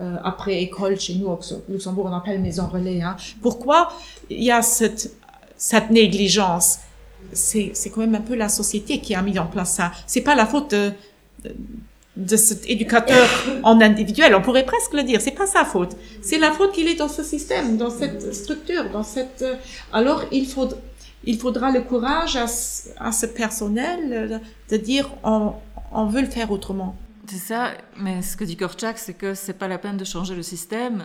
S2: euh, après école chez nous au Luxembourg on appelle maison relais hein? Pourquoi il y a cette cette négligence? C'est c'est quand même un peu la société qui a mis en place ça. C'est pas la faute de, de cet éducateur en individuel, on pourrait presque le dire, c'est pas sa faute. C'est la faute qu'il est dans ce système, dans cette structure, dans cette. Euh, alors il faut il faudra le courage à, ce personnel de dire on, on veut le faire autrement.
S1: C'est ça, mais ce que dit Korchak, c'est que c'est pas la peine de changer le système,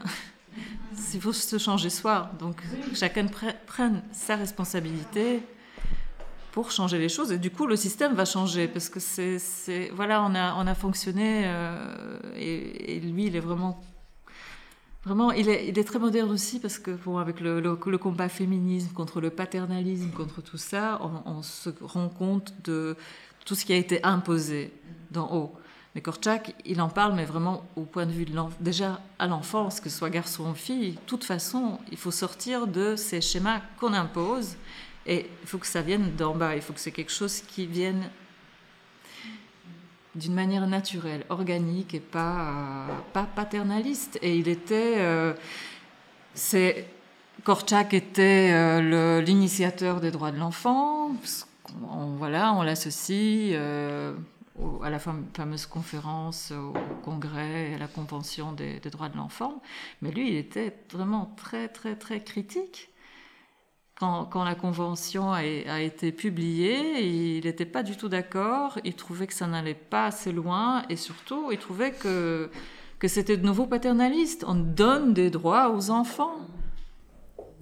S1: il faut se changer soi. Donc chacun prenne sa responsabilité pour changer les choses. Et du coup, le système va changer parce que c'est, voilà, on a, on a fonctionné euh, et, et, lui, il est vraiment Vraiment, il est, très moderne aussi parce que bon, avec le, combat féminisme contre le paternalisme, contre tout ça, on, on, se rend compte de tout ce qui a été imposé d'en haut. Mais Korchak, il en parle, mais vraiment au point de vue de déjà à l'enfance, que ce soit garçon ou fille, de toute façon, il faut sortir de ces schémas qu'on impose et il faut que ça vienne d'en bas, il faut que c'est quelque chose qui vienne d'une manière naturelle, organique et pas, pas paternaliste. Et il était. Euh, c'est. Korchak était euh, l'initiateur des droits de l'enfant. On, voilà, on l'associe euh, à la fameuse conférence, au congrès, à la convention des, des droits de l'enfant. Mais lui, il était vraiment très, très, très critique quand, la convention a, été publiée, il n'était pas du tout d'accord, il trouvait que ça n'allait pas assez loin et surtout il trouvait que, que c'était de nouveau paternaliste. On donne des droits aux enfants.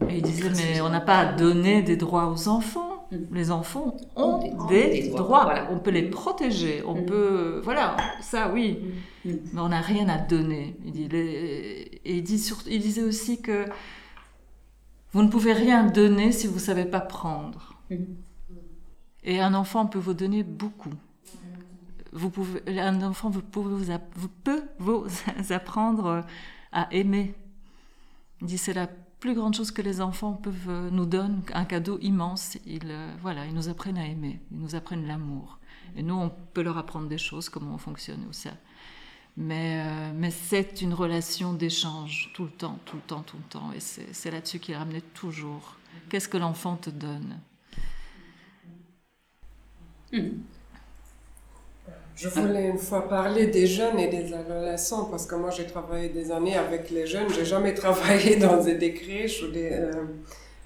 S1: Et il disait, mais on n'a pas à donner des droits aux enfants. Les enfants ont des, droits. On peut les protéger. On mm. peut. Voilà, ça oui. Mm. Mais on n'a rien à donner. Il, dit, et il, dit il disait aussi que vous ne pouvez rien donner si vous ne savez pas prendre. Mhm. Et un enfant peut vous donner beaucoup. Vous pouvez, un enfant vous, vous, vous peut vous apprendre à aimer. Il dit c'est la plus grande chose que les enfants peuvent nous donner, un cadeau immense. Ils, euh, voilà, ils nous apprennent à aimer, ils nous apprennent l'amour. Et nous, on peut leur apprendre des choses, comment on fonctionne ou ça. Mais, euh, mais c'est une relation d'échange tout le temps, tout le temps, tout le temps. Et c'est là-dessus qu'il ramenait toujours. Qu'est-ce que l'enfant te donne?
S12: Hmm. Je voulais une fois parler des jeunes et des adolescents parce que moi j'ai travaillé des années avec les jeunes. J'ai jamais travaillé dans des crèches ou des, euh,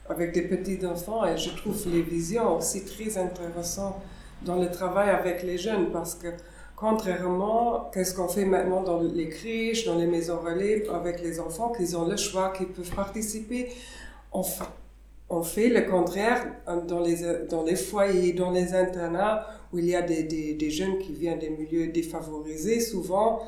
S12: avec des petits enfants et je trouve les visions aussi très intéressantes dans le travail avec les jeunes parce que Contrairement, qu'est-ce qu'on fait maintenant dans les crèches, dans les maisons relais avec les enfants, qu'ils ont le choix, qu'ils peuvent participer? On, on fait le contraire dans les, dans les foyers, dans les internats, où il y a des, des, jeunes qui viennent des milieux défavorisés, souvent.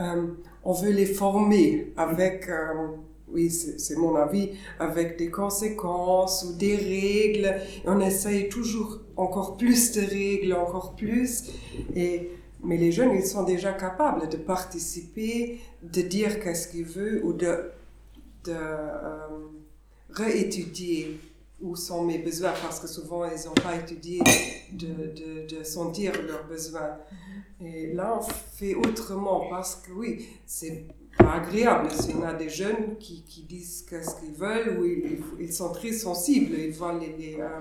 S12: Euh, on veut les former avec, euh, oui, c'est mon avis, avec des conséquences ou des règles. On essaye toujours encore plus de règles, encore plus. Et mais les jeunes, ils sont déjà capables de participer, de dire qu'est-ce qu'ils veulent ou de, de euh, réétudier où sont mes besoins parce que souvent ils n'ont pas étudié de, de, de, sentir leurs besoins. Et là, on fait autrement parce que oui, c'est pas agréable. Y en a des jeunes qui, qui disent qu'est-ce qu'ils veulent ou ils, ils, sont très sensibles. Ils voient les, les, euh,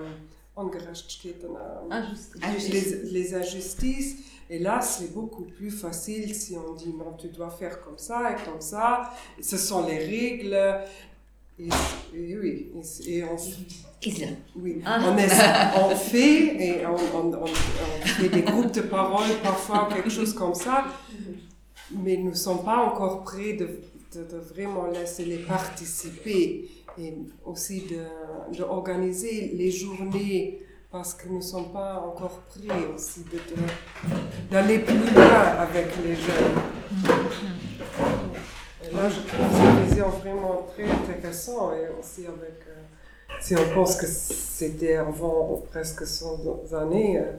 S12: les, les injustices et là, c'est beaucoup plus facile si on dit non, tu dois faire comme ça et comme ça. ce sont les règles. Et, oui, et on, oui, ah. on, on, fait et on, on, fait des groupes de parole parfois, quelque chose comme ça, mais nous ne sommes pas encore prêts de, de, vraiment laisser les participer et aussi d'organiser de, les journées parce que nous ne sommes pas encore prêts aussi d'aller plus loin avec les jeunes. Et là, je trouve cette vision vraiment très intéressante et aussi avec, euh, si on pense que c'était avant presque 100 années. Euh,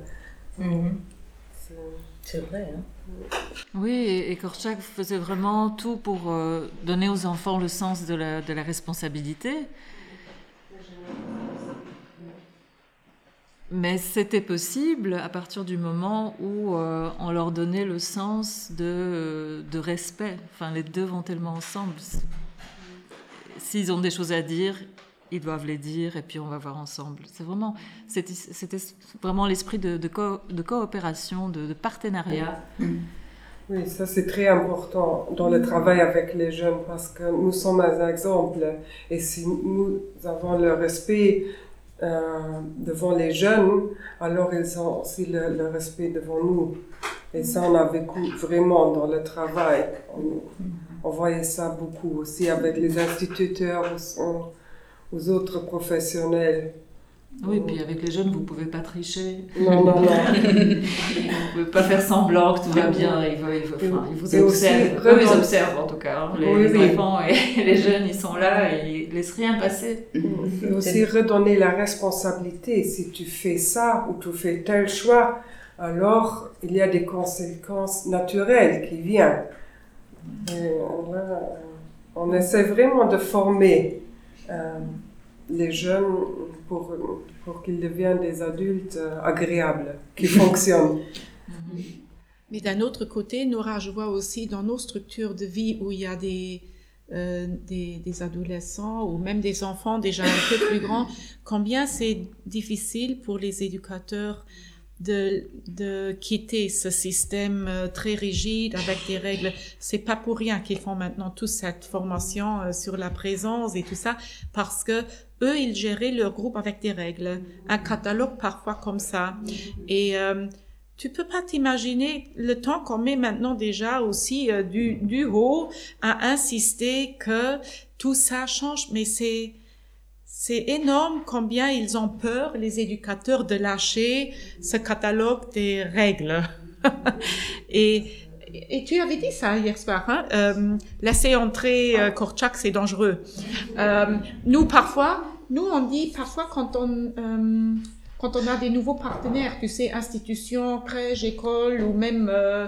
S6: mhm. C'est vrai, hein?
S1: Oui, et Korchak faisait vraiment tout pour euh, donner aux enfants le sens de la, de la responsabilité. Mais c'était possible à partir du moment où euh, on leur donnait le sens de, de, respect. Enfin, les deux vont tellement ensemble. S'ils ont des choses à dire, ils doivent les dire et puis on va voir ensemble. C'est vraiment, c'était vraiment l'esprit de, de, de, coopération, de, partenariat.
S12: Oui, ça c'est très important dans le travail avec les jeunes parce que nous sommes un exemple et si nous avons le respect devant les jeunes, alors ils ont aussi le, respect devant nous. Et ça, on a vécu vraiment dans le travail. On, voyait ça beaucoup aussi avec les instituteurs, aux, aux autres professionnels.
S1: Oui, puis avec les jeunes, vous ne pouvez pas tricher.
S12: Non, non, non.
S1: vous ne pouvez pas faire semblant que tout va bien. Ils, ils, enfin, ils vous observent. Eux, ils observent en tout cas. hein. Les,
S12: Oui,
S1: les
S12: oui.
S1: enfants et les jeunes, ils sont là et ils laissent rien passer.
S12: Et aussi redonner la responsabilité. Si tu fais ça ou tu fais tel choix, alors il y a des conséquences naturelles qui viennent. Et là, on essaie vraiment de former euh, les jeunes pour, pour qu'ils deviennent des adultes euh, agréables, qui fonctionnent.
S2: Mais d'un autre côté, Nora, je vois aussi dans nos structures de vie où il y a des, euh, des, adolescents ou même des enfants déjà un peu plus grands, combien c'est difficile pour les éducateurs de, de quitter ce système euh, très rigide avec des règles. C'est pas pour rien qu'ils font maintenant toute cette formation euh, sur la présence et tout ça, parce que eux, ils géraient leur groupe avec des règles, un catalogue parfois comme ça. Et tu peux pas t'imaginer le temps qu'on met maintenant déjà aussi euh, du, du haut à insister que tout ça change, mais c'est c'est énorme combien ils ont peur, les éducateurs, de lâcher ce catalogue des règles. et, et tu avais dit ça hier soir, hein? euh, laisser entrer euh, Korchak, c'est dangereux. Euh, nous, parfois, nous, on dit parfois quand on, euh, quand on a des nouveaux partenaires, tu sais, institutions, crèches, écoles ou même euh,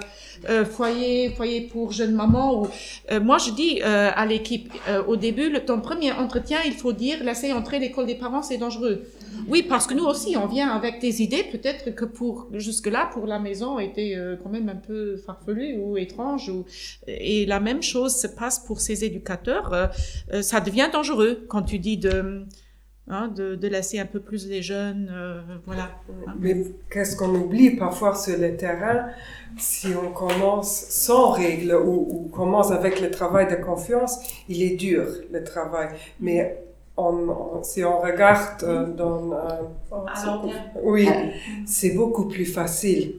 S2: euh, foyer, foyer pour jeunes mamans. Euh, moi, je dis euh, à l'équipe, euh, au début, le, ton premier entretien, il faut dire, laisser entrer l'école des parents, c'est dangereux. Oui, parce que nous aussi, on vient avec des idées, peut-être que pour jusque-là, pour la maison, était quand même un peu farfelu ou étrange. Et la même chose se passe pour ces éducateurs. Ça devient dangereux quand tu dis de, hein, de, de laisser un peu plus les jeunes, euh, voilà.
S12: Mais qu'est-ce qu'on oublie parfois sur le terrain Si on commence sans règles ou, ou commence avec le travail de confiance, il est dur le travail. Mais on- on- si on regarde euh, dans... euh,
S2: terme.
S12: oui, c'est beaucoup plus facile.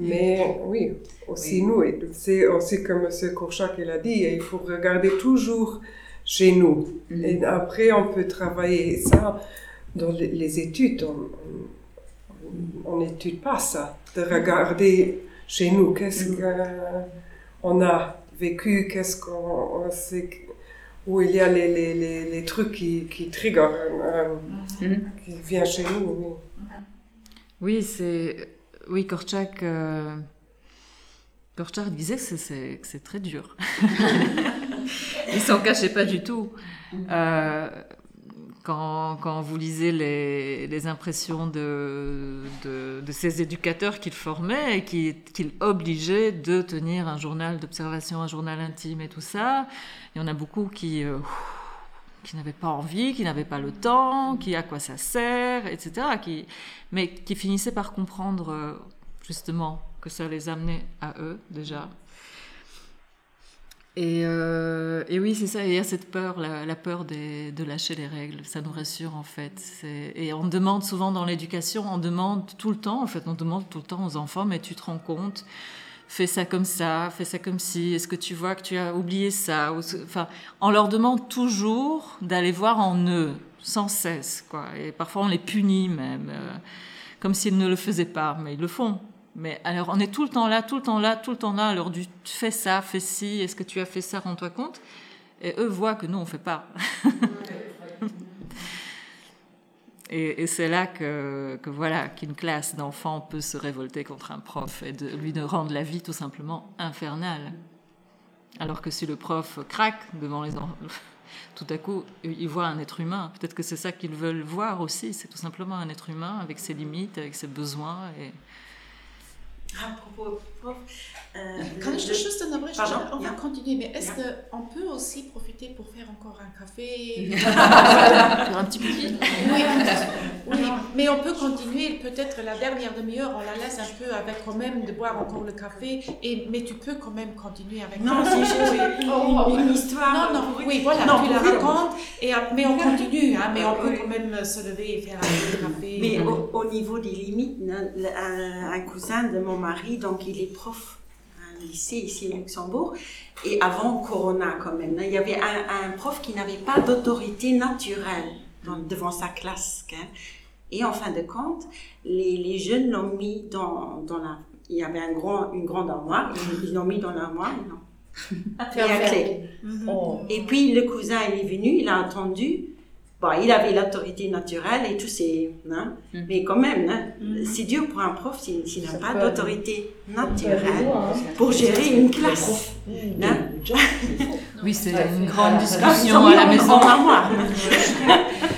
S12: Mais oui, aussi nous, et c'est aussi comme M. Courchac il a dit, il faut regarder toujours chez nous. Et après, on peut travailler ça dans les, études. On- On n'étude pas ça, de regarder chez nous qu'est-ce qu'on a vécu, qu'est-ce qu'on on sait, où il y a les, les, les, les trucs qui, qui trigger, euh, qui viennent chez nous. oui.
S1: Oui, c'est. Oui, Korchak. euh, Korchak disait que c'est- c'est que c'est très dur. Il s'en cachait pas du tout. Euh, quand, quand vous lisez les, impressions de, de, ces éducateurs qu'il formait et qui- qu'il obligeait de tenir un journal d'observation, un journal intime et tout ça, il y en a beaucoup qui, euh, qui n'avaient pas envie, qui n'avaient pas le temps, qui à quoi ça sert, etc. Qui, mais qui finissaient par comprendre euh, justement que ça les amenait à eux déjà. Et, euh, et oui, c'est ça, il y a cette peur, la, peur de lâcher les règles, ça nous rassure en fait. Et on demande souvent dans l'éducation, on demande tout le temps, en fait, on demande tout le temps aux enfants, mais tu te rends compte, fais ça comme ça, fais ça comme ci, est-ce que tu vois que tu as oublié ça Enfin, on leur demande toujours d'aller voir en eux, sans cesse, quoi. Et parfois on les punit même, euh, comme s'ils ne le faisaient pas, mais ils le font. Mais alors, on est tout le temps là, tout le temps là, tout le temps là. Alors, du fais ça, fais ci, est-ce que tu as fait ça, rends-toi compte. Et eux voient que nous, on fait pas. et c'est là que, voilà, qu'une classe d'enfants peut se révolter contre un prof et lui de rendre la vie tout simplement infernale. Alors que si le prof craque devant les enfants, tout à coup, il voit un être humain. Peut-être que c'est ça qu'ils veulent voir aussi. C'est tout simplement un être humain avec ses limites, avec ses besoins. Et...
S5: À propos, prof,
S2: Kann ich das juste unterbrechen?
S5: Pardon?
S2: On va
S5: Ja.
S2: continuer, mais est-ce
S5: Ja.
S2: qu'on peut aussi profiter pour faire encore un café?
S1: Un petit pipi
S2: oui, oui, mais on peut continuer, peut-être la dernière demi-heure, on la laisse un peu avec quand même de boire encore le café, et, mais tu peux quand même continuer avec
S5: Non, c'est juste une- une histoire.
S2: Non, non, oui, voilà,
S5: Non,
S2: tu la racontes, et, mais on continue, hein, mais on peut quand même se lever et faire un peu café.
S5: Mais au, au niveau des limites, un, un cousin de mon mari, donc il est prof lycée ici au Luxembourg, et avant Corona quand même, hein, il y avait un, un prof qui n'avait pas d'autorité naturelle dans- devant sa classe. hein. Et en fin de compte, les, les jeunes l'ont mis dans, dans la... Il y avait un grand, une grande armoire, ils l'ont mis dans l'armoire, l'ont fait à clé.
S6: Oh.
S5: Et puis le cousin, il est venu, il a entendu. Bon, il avait l'autorité naturelle et tout, c'est. Hein? Mais quand même, hein, c'est dur pour un prof s'il n'a pas d'autorité naturelle pour gérer une classe. Hein?
S1: Oui, c'est une grande
S5: Ils
S1: discussion à la maison.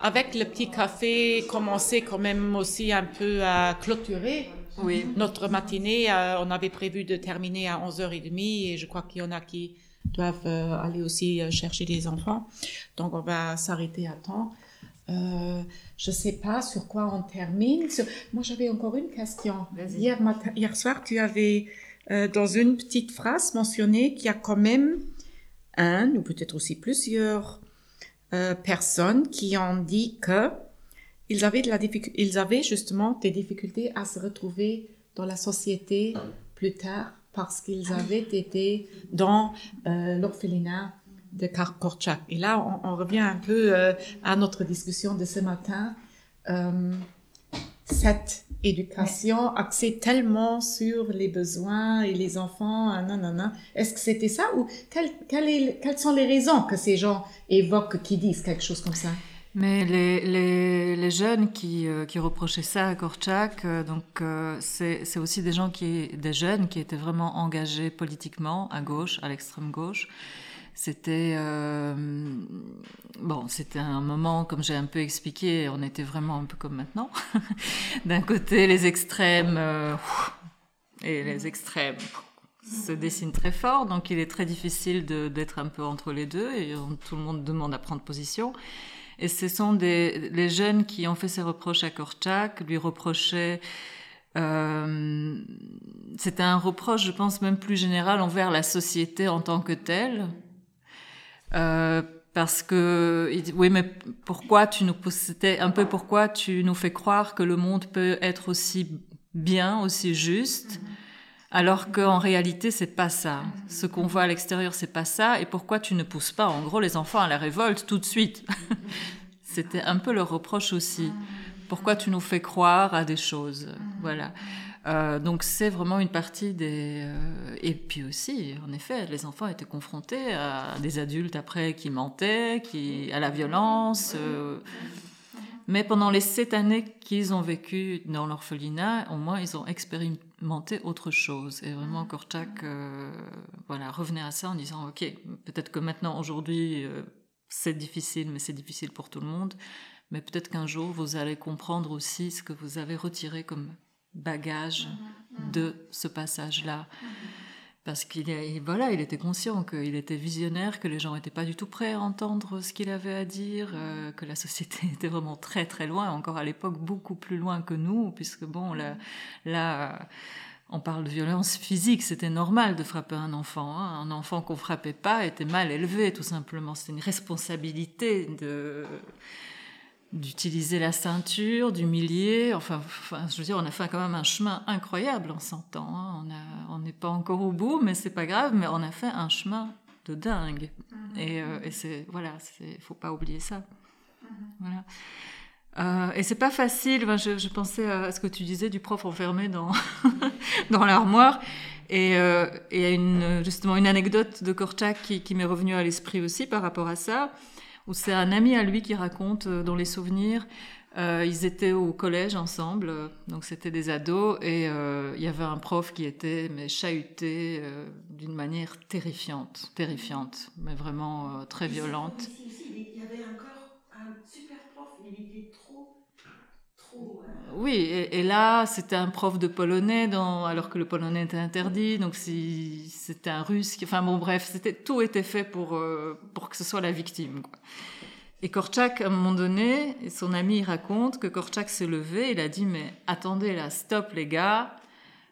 S2: avec le petit café, commencer quand même aussi un peu à clôturer
S1: Oui.
S2: notre matinée. Euh, on avait prévu de terminer à 11h30 et je crois qu'il y en a qui doivent euh, aller aussi euh, chercher les enfants. Donc on va s'arrêter à temps. Je sais pas sur quoi on termine. Sur- Moi j'avais encore une question. Hier, matin, hier soir, tu avais dans une petite phrase mentionné qu'il y a quand même un ou peut-être aussi plusieurs euh, personnes qui ont dit que ils avaient, de la ils avaient justement des difficultés à se retrouver dans la société plus tard parce qu'ils avaient été dans euh, l'orphelinat de Korchak. Et là, on, on revient un peu euh, à notre discussion de ce matin. Cette éducation axée tellement sur les besoins et les enfants, ah, nanana. Est-ce que c'était ça ou quelles, quelles est- quelles sont les raisons que ces gens évoquent, qui disent quelque chose comme ça?
S1: Mais les, les, les jeunes qui, euh, qui reprochaient ça à Korchak, euh, donc euh, c'est c'est aussi des gens qui, des jeunes qui étaient vraiment engagés politiquement à gauche, à l'extrême gauche. C'était euh, bon, c'était un moment, comme j'ai un peu expliqué, on était vraiment un peu comme maintenant. D'un côté, les extrêmes euh, et les extrêmes se dessinent très fort, donc il est très difficile d'être un peu entre les deux et tout le monde demande à prendre position. Et ce sont des, les jeunes qui ont fait ces reproches à Korchak, lui reprochaient. Euh, C'était un reproche, je pense, même plus général envers la société en tant que telle. Euh, parce que, oui, mais pourquoi tu nous, un peu pourquoi tu nous fais croire que le monde peut être aussi bien, aussi juste, alors qu'en réalité, c'est pas ça. Ce qu'on voit à l'extérieur, c'est pas ça. Et pourquoi tu ne pousses pas, en gros, les enfants à la révolte tout de suite C'était un peu leur reproche aussi. Pourquoi tu nous fais croire à des choses? Voilà. Euh, donc c'est vraiment une partie des... euh, et puis aussi, en effet, les enfants étaient confrontés à des adultes après qui mentaient, qui, à la violence. euh, mais pendant les sept années qu'ils ont vécu dans l'orphelinat, au moins ils ont expérimenté autre chose. Et vraiment, Korchak euh, voilà, revenait à ça en disant, OK, peut-être que maintenant, aujourd'hui, c'est difficile, mais c'est difficile pour tout le monde. Mais peut-être qu'un jour, vous allez comprendre aussi ce que vous avez retiré comme bagage de ce passage-là. Parce qu'il est- voilà, il était conscient qu'il était visionnaire, que les gens n'étaient pas du tout prêts à entendre ce qu'il avait à dire, euh, que la société était vraiment très très loin, encore à l'époque beaucoup plus loin que nous, puisque bon, là, là euh, on parle de violence physique, c'était normal de frapper un enfant. hein. Un enfant qu'on frappait pas était mal élevé, tout simplement. C'était une responsabilité de d'utiliser la ceinture, d'humilier. Enfin, enfin, je veux dire, on a fait quand même un chemin incroyable en 100 ans. hein. On a- On n'est pas encore au bout, mais c'est pas grave. Mais on a fait un chemin de dingue. Et, euh, et c'est voilà, il faut pas oublier ça. Voilà. Euh, et c'est pas facile. Enfin, je, je pensais à ce que tu disais du prof enfermé dans dans l'armoire. Et, euh, et à une, justement une anecdote de Korchak qui, qui m'est revenue à l'esprit aussi par rapport à ça, où c'est un ami à lui qui raconte euh, dans les souvenirs. euh, ils étaient au collège ensemble, euh, donc c'était des ados, et il y avait un prof qui était mais chahuté d'une manière terrifiante, terrifiante, mais vraiment très violente
S5: super prof, il était trop, trop. euh,
S1: Oui, et, là, c'était un prof de polonais, alors que le polonais était interdit, donc si, c'était un russe. Enfin bon, bref, tout était fait pour, euh, pour que ce soit la victime. Et Korchak, à un moment donné, son ami raconte que Korchak s'est levé, il a dit, mais attendez là, stop les gars,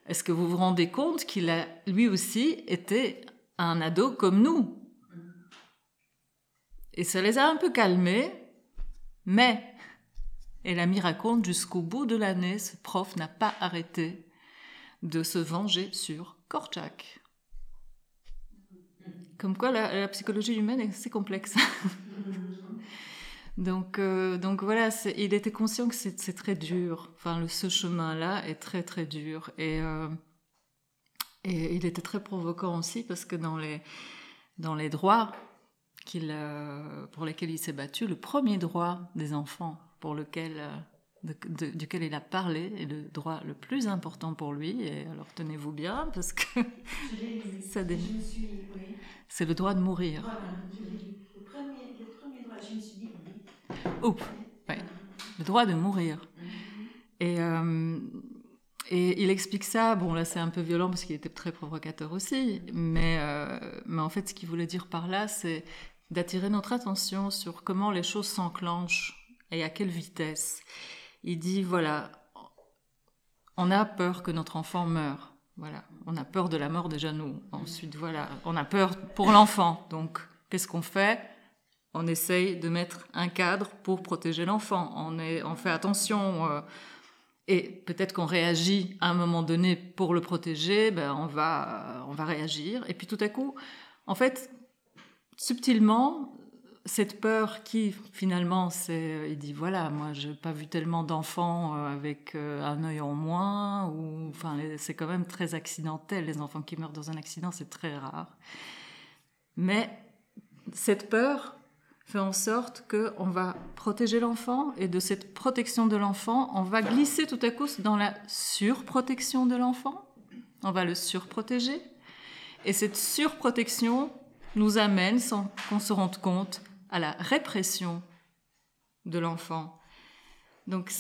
S1: est-ce que vous vous rendez compte qu'il a lui aussi été un ado comme nous? Et ça les a un peu calmés, mais, et l'ami raconte, jusqu'au bout de l'année, ce prof n'a pas arrêté de se venger sur Korchak. Comme quoi la, psychologie humaine est assez complexe. donc, euh, donc voilà, il était conscient que c'est très dur. Enfin, ce chemin-là est très très dur. Et, euh, et il était très provoquant aussi parce que dans les, dans les droits euh, pour lesquels il s'est battu, le premier droit des enfants pour lequel duquel il a parlé est le droit le plus important pour lui. Et alors tenez-vous bien parce que ça c'est le droit de mourir.
S5: Le premier, le premier droit, je me suis dit
S1: Oups, ouais. le droit de mourir. Et, euh, et il explique ça. Bon, là c'est un peu violent parce qu'il était très provocateur aussi, mais, euh, mais en fait ce qu'il voulait dire par là, c'est d'attirer notre attention sur comment les choses s'enclenchent et à quelle vitesse? Il dit voilà, on a peur que notre enfant meure. Voilà, on a peur de la mort déjà nous. Ensuite, voilà, on a peur pour l'enfant. Donc, qu'est-ce qu'on fait? On essaye de mettre un cadre pour protéger l'enfant. On, on fait attention. Euh, et peut-être qu'on réagit à un moment donné pour le protéger, ben on, va, on va réagir. Et puis tout à coup, en fait, subtilement, cette peur qui finalement c'est il dit voilà moi j'ai pas vu tellement d'enfants euh, avec euh, un œil en moins ou enfin c'est quand même très accidentel. Les enfants qui meurent dans un accident c'est très rare. Mais cette peur fait en sorte que on va protéger l'enfant et de cette protection de l'enfant on va glisser tout à coup dans la surprotection de l'enfant. On va le surprotéger. Et cette surprotection nous amène sans qu'on se rende compte à la répression de l'enfant. Donc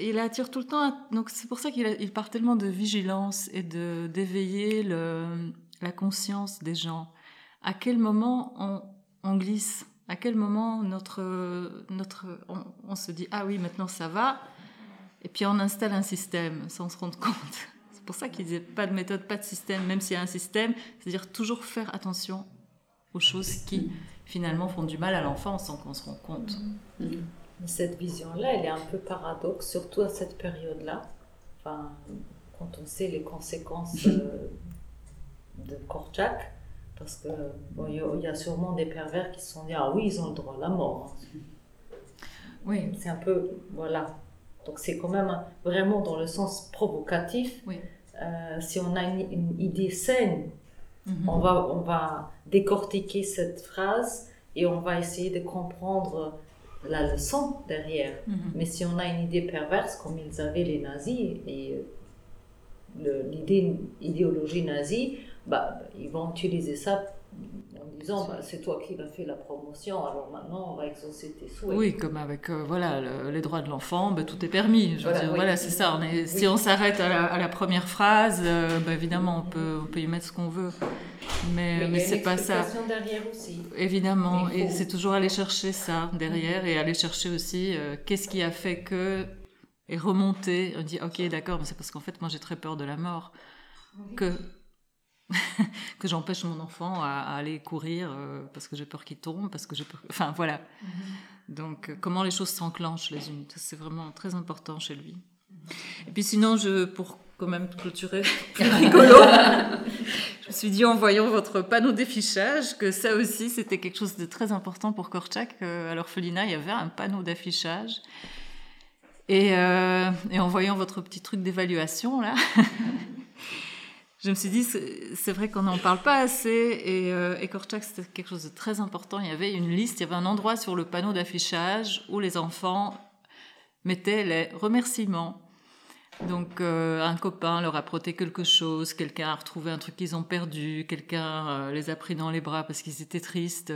S1: il attire tout le temps. Donc c'est pour ça qu'il il part tellement de vigilance et de d'éveiller la conscience des gens. À quel moment on, on glisse? À quel moment notre notre on, se dit ah oui maintenant ça va? Et puis on installe un système sans se rendre compte. C'est pour ça qu'il disait pas de méthode, pas de système, même s'il y a un système, c'est-à-dire toujours faire attention aux choses qui finalement font du mal à l'enfant sans qu'on se rende compte.
S6: Mm-hmm. Cette vision-là, elle est un peu paradoxe, surtout à cette période-là. Enfin, quand on sait les conséquences euh, de Korchak, parce que bon, il y, a sûrement des pervers qui se sont dit ah oui ils ont le droit à la mort.
S1: Oui.
S6: C'est un peu voilà. Donc c'est quand même vraiment dans le sens provocatif.
S1: Oui.
S6: Euh, si on a une idée saine Mhm. On, va, on va décortiquer cette phrase et on va essayer de comprendre la leçon derrière. Mhm. Mais si on a une idée perverse, comme ils avaient les nazis, et l'idée, l'idéologie nazie, bah, ils vont utiliser ça disant bah, c'est toi qui as fait la promotion, alors maintenant on va exaucer tes souhaits.
S1: Oui, comme avec euh, voilà, les droits de l'enfant, bah, tout est permis. Je veux dire, voilà, c'est ça. On est, Si on s'arrête à, la, première phrase, euh, bah, évidemment on peut, on peut y mettre ce qu'on veut. Mais, mais, c'est pas ça.
S6: derrière aussi.
S1: Évidemment, et c'est toujours aller chercher ça derrière et aller chercher aussi euh, qu'est-ce qui a fait que. Et remonter, on dit ok d'accord, mais c'est parce qu'en fait moi j'ai très peur de la mort. Que que j'empêche mon enfant à, aller courir euh, parce que j'ai peur qu'il tombe, parce que j'ai peur... Enfin, voilà. Mm-hmm. Donc, euh, comment les choses s'enclenchent les unes, c'est vraiment très important chez lui. Et puis sinon, je, pour quand même clôturer plus rigolo, je me suis dit en voyant votre panneau d'affichage que ça aussi, c'était quelque chose de très important pour Korchak. À l'orphelinat, il y avait un panneau d'affichage. Et, euh, et en voyant votre petit truc d'évaluation, là, je me suis dit, c'est vrai qu'on n'en parle pas assez. Et, euh, c'était quelque chose de très important. Il y avait une liste, il y avait un endroit sur le panneau d'affichage où les enfants mettaient les remerciements. Donc, euh, un copain leur a prêté quelque chose, quelqu'un a retrouvé un truc qu'ils ont perdu, quelqu'un euh, les a pris dans les bras parce qu'ils étaient tristes.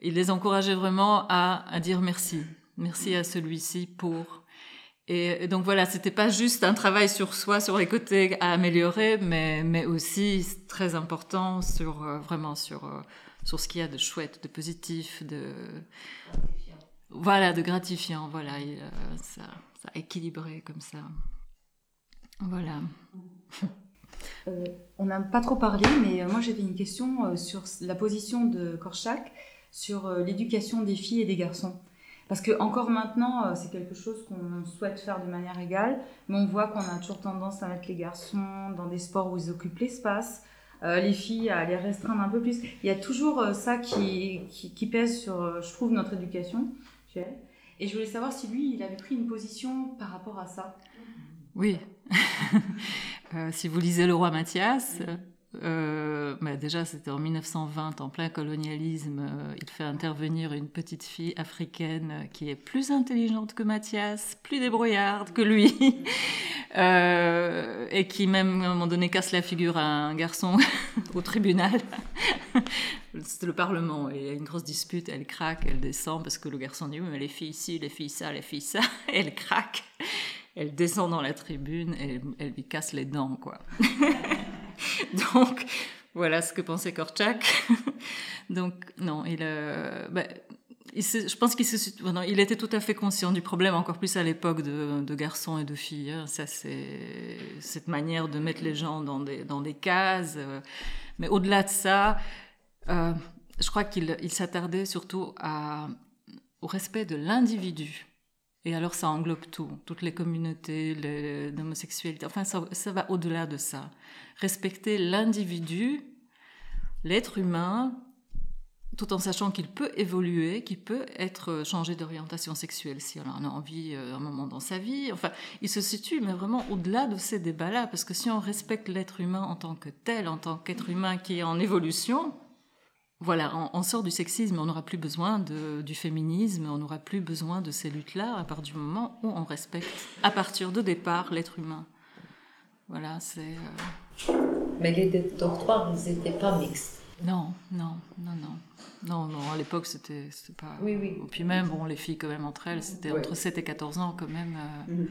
S1: il les encourageait vraiment à dire merci. Merci à celui-ci pour et, donc voilà, c'était pas juste un travail sur soi, sur les côtés à améliorer, mais, mais aussi très important sur euh, vraiment sur, euh, sur ce qu'il y a de chouette, de positif, de Voilà, de gratifiant, voilà, ça, ça a équilibré comme ça. Voilà.
S4: on n'a pas trop parlé, mais moi j'avais une question sur la position de Korchak sur l'éducation des filles et des garçons. Parce que encore maintenant, euh, c'est quelque chose qu'on souhaite faire de manière égale, mais on voit qu'on a toujours tendance à mettre les garçons dans des sports où ils occupent l'espace, euh, les filles à les restreindre un peu plus. Il y a toujours euh, ça qui, qui, pèse sur, je trouve, notre éducation. Et je voulais savoir si lui, il avait pris une position par rapport à ça.
S1: Oui. si vous lisez Le Roi Mathias, euh, bah, déjà, c'était en 1920, en plein colonialisme. Euh, il fait intervenir une petite fille africaine qui est plus intelligente que Mathias, plus débrouillarde que lui, euh, et qui même à un moment donné casse la figure à un garçon au tribunal. C'était le Parlement, et il y a une grosse dispute, elle craque, elle descend, parce que le garçon dit, oui, mais les filles ici, les filles ça, les filles ça, elle craque. Elle descend dans la tribune et elle lui casse les dents, quoi. Donc, voilà ce que pensait Korchak. Donc, non, il, euh, ben, je pense qu'il il était tout à fait conscient du problème, encore plus à l'époque de, garçons et de filles. Hein. Ça, c'est cette manière de mettre les gens dans des, dans des cases. Euh. mais au-delà de ça, euh, je crois qu'il s'attardait surtout au respect de l'individu. Et alors ça englobe tout, toutes les communautés, l'homosexualité, enfin ça, va au-delà de ça. Respecter l'individu, l'être humain, tout en sachant qu'il peut évoluer, qu'il peut être changé d'orientation sexuelle si on en a envie euh, un moment dans sa vie. Enfin, il se situe, mais vraiment au-delà de ces débats-là, parce que si on respecte l'être humain en tant que tel, en tant qu'être humain qui est en évolution, voilà, on, sort du sexisme, on n'aura plus besoin du féminisme, on n'aura plus besoin de ces luttes-là à partir du moment où on respecte, à partir de départ, l'être humain. Voilà, c'est.
S6: Euh, Mais les dortoirs, ils n'étaient pas mixtes.
S1: Non, non, non, non. Non, non, à l'époque, c'était pas.
S6: Oui, oui.
S1: Et puis même, bon, les filles, quand même, entre elles, c'était entre 7 et 14 ans, quand même. Euh, mm.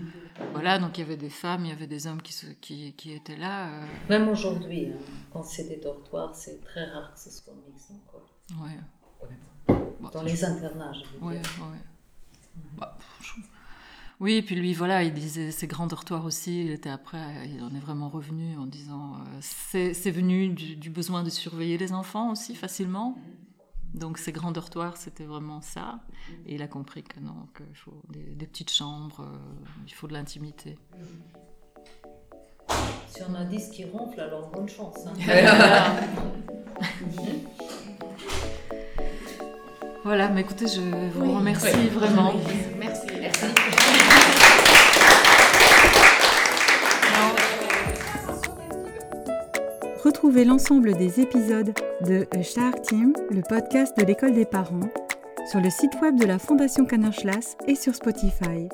S1: Voilà, donc il y avait des femmes, il y avait des hommes qui, qui, qui étaient là. Euh.
S6: Même aujourd'hui, hein, quand c'est des dortoirs, c'est très rare que ce soit mixte encore.
S1: Ouais.
S6: Dans les internats, je veux
S1: dire. Ouais, bah, oui, et puis lui, voilà, il disait ces grands dortoirs aussi. Il était après, il en est vraiment revenu en disant euh, c'est venu du, du, besoin de surveiller les enfants aussi facilement. Donc ces grands dortoirs, c'était vraiment ça. Et il a compris que non, qu'il faut des, petites chambres, euh, il faut de l'intimité.
S6: Si on a 10 qui ronflent, alors bonne chance. Hein.
S1: voilà, mais écoutez, je vous remercie vraiment.
S13: Retrouvez l'ensemble des épisodes de A Star Team, le podcast de l'école des parents, sur le site web de la Fondation Canard et sur Spotify.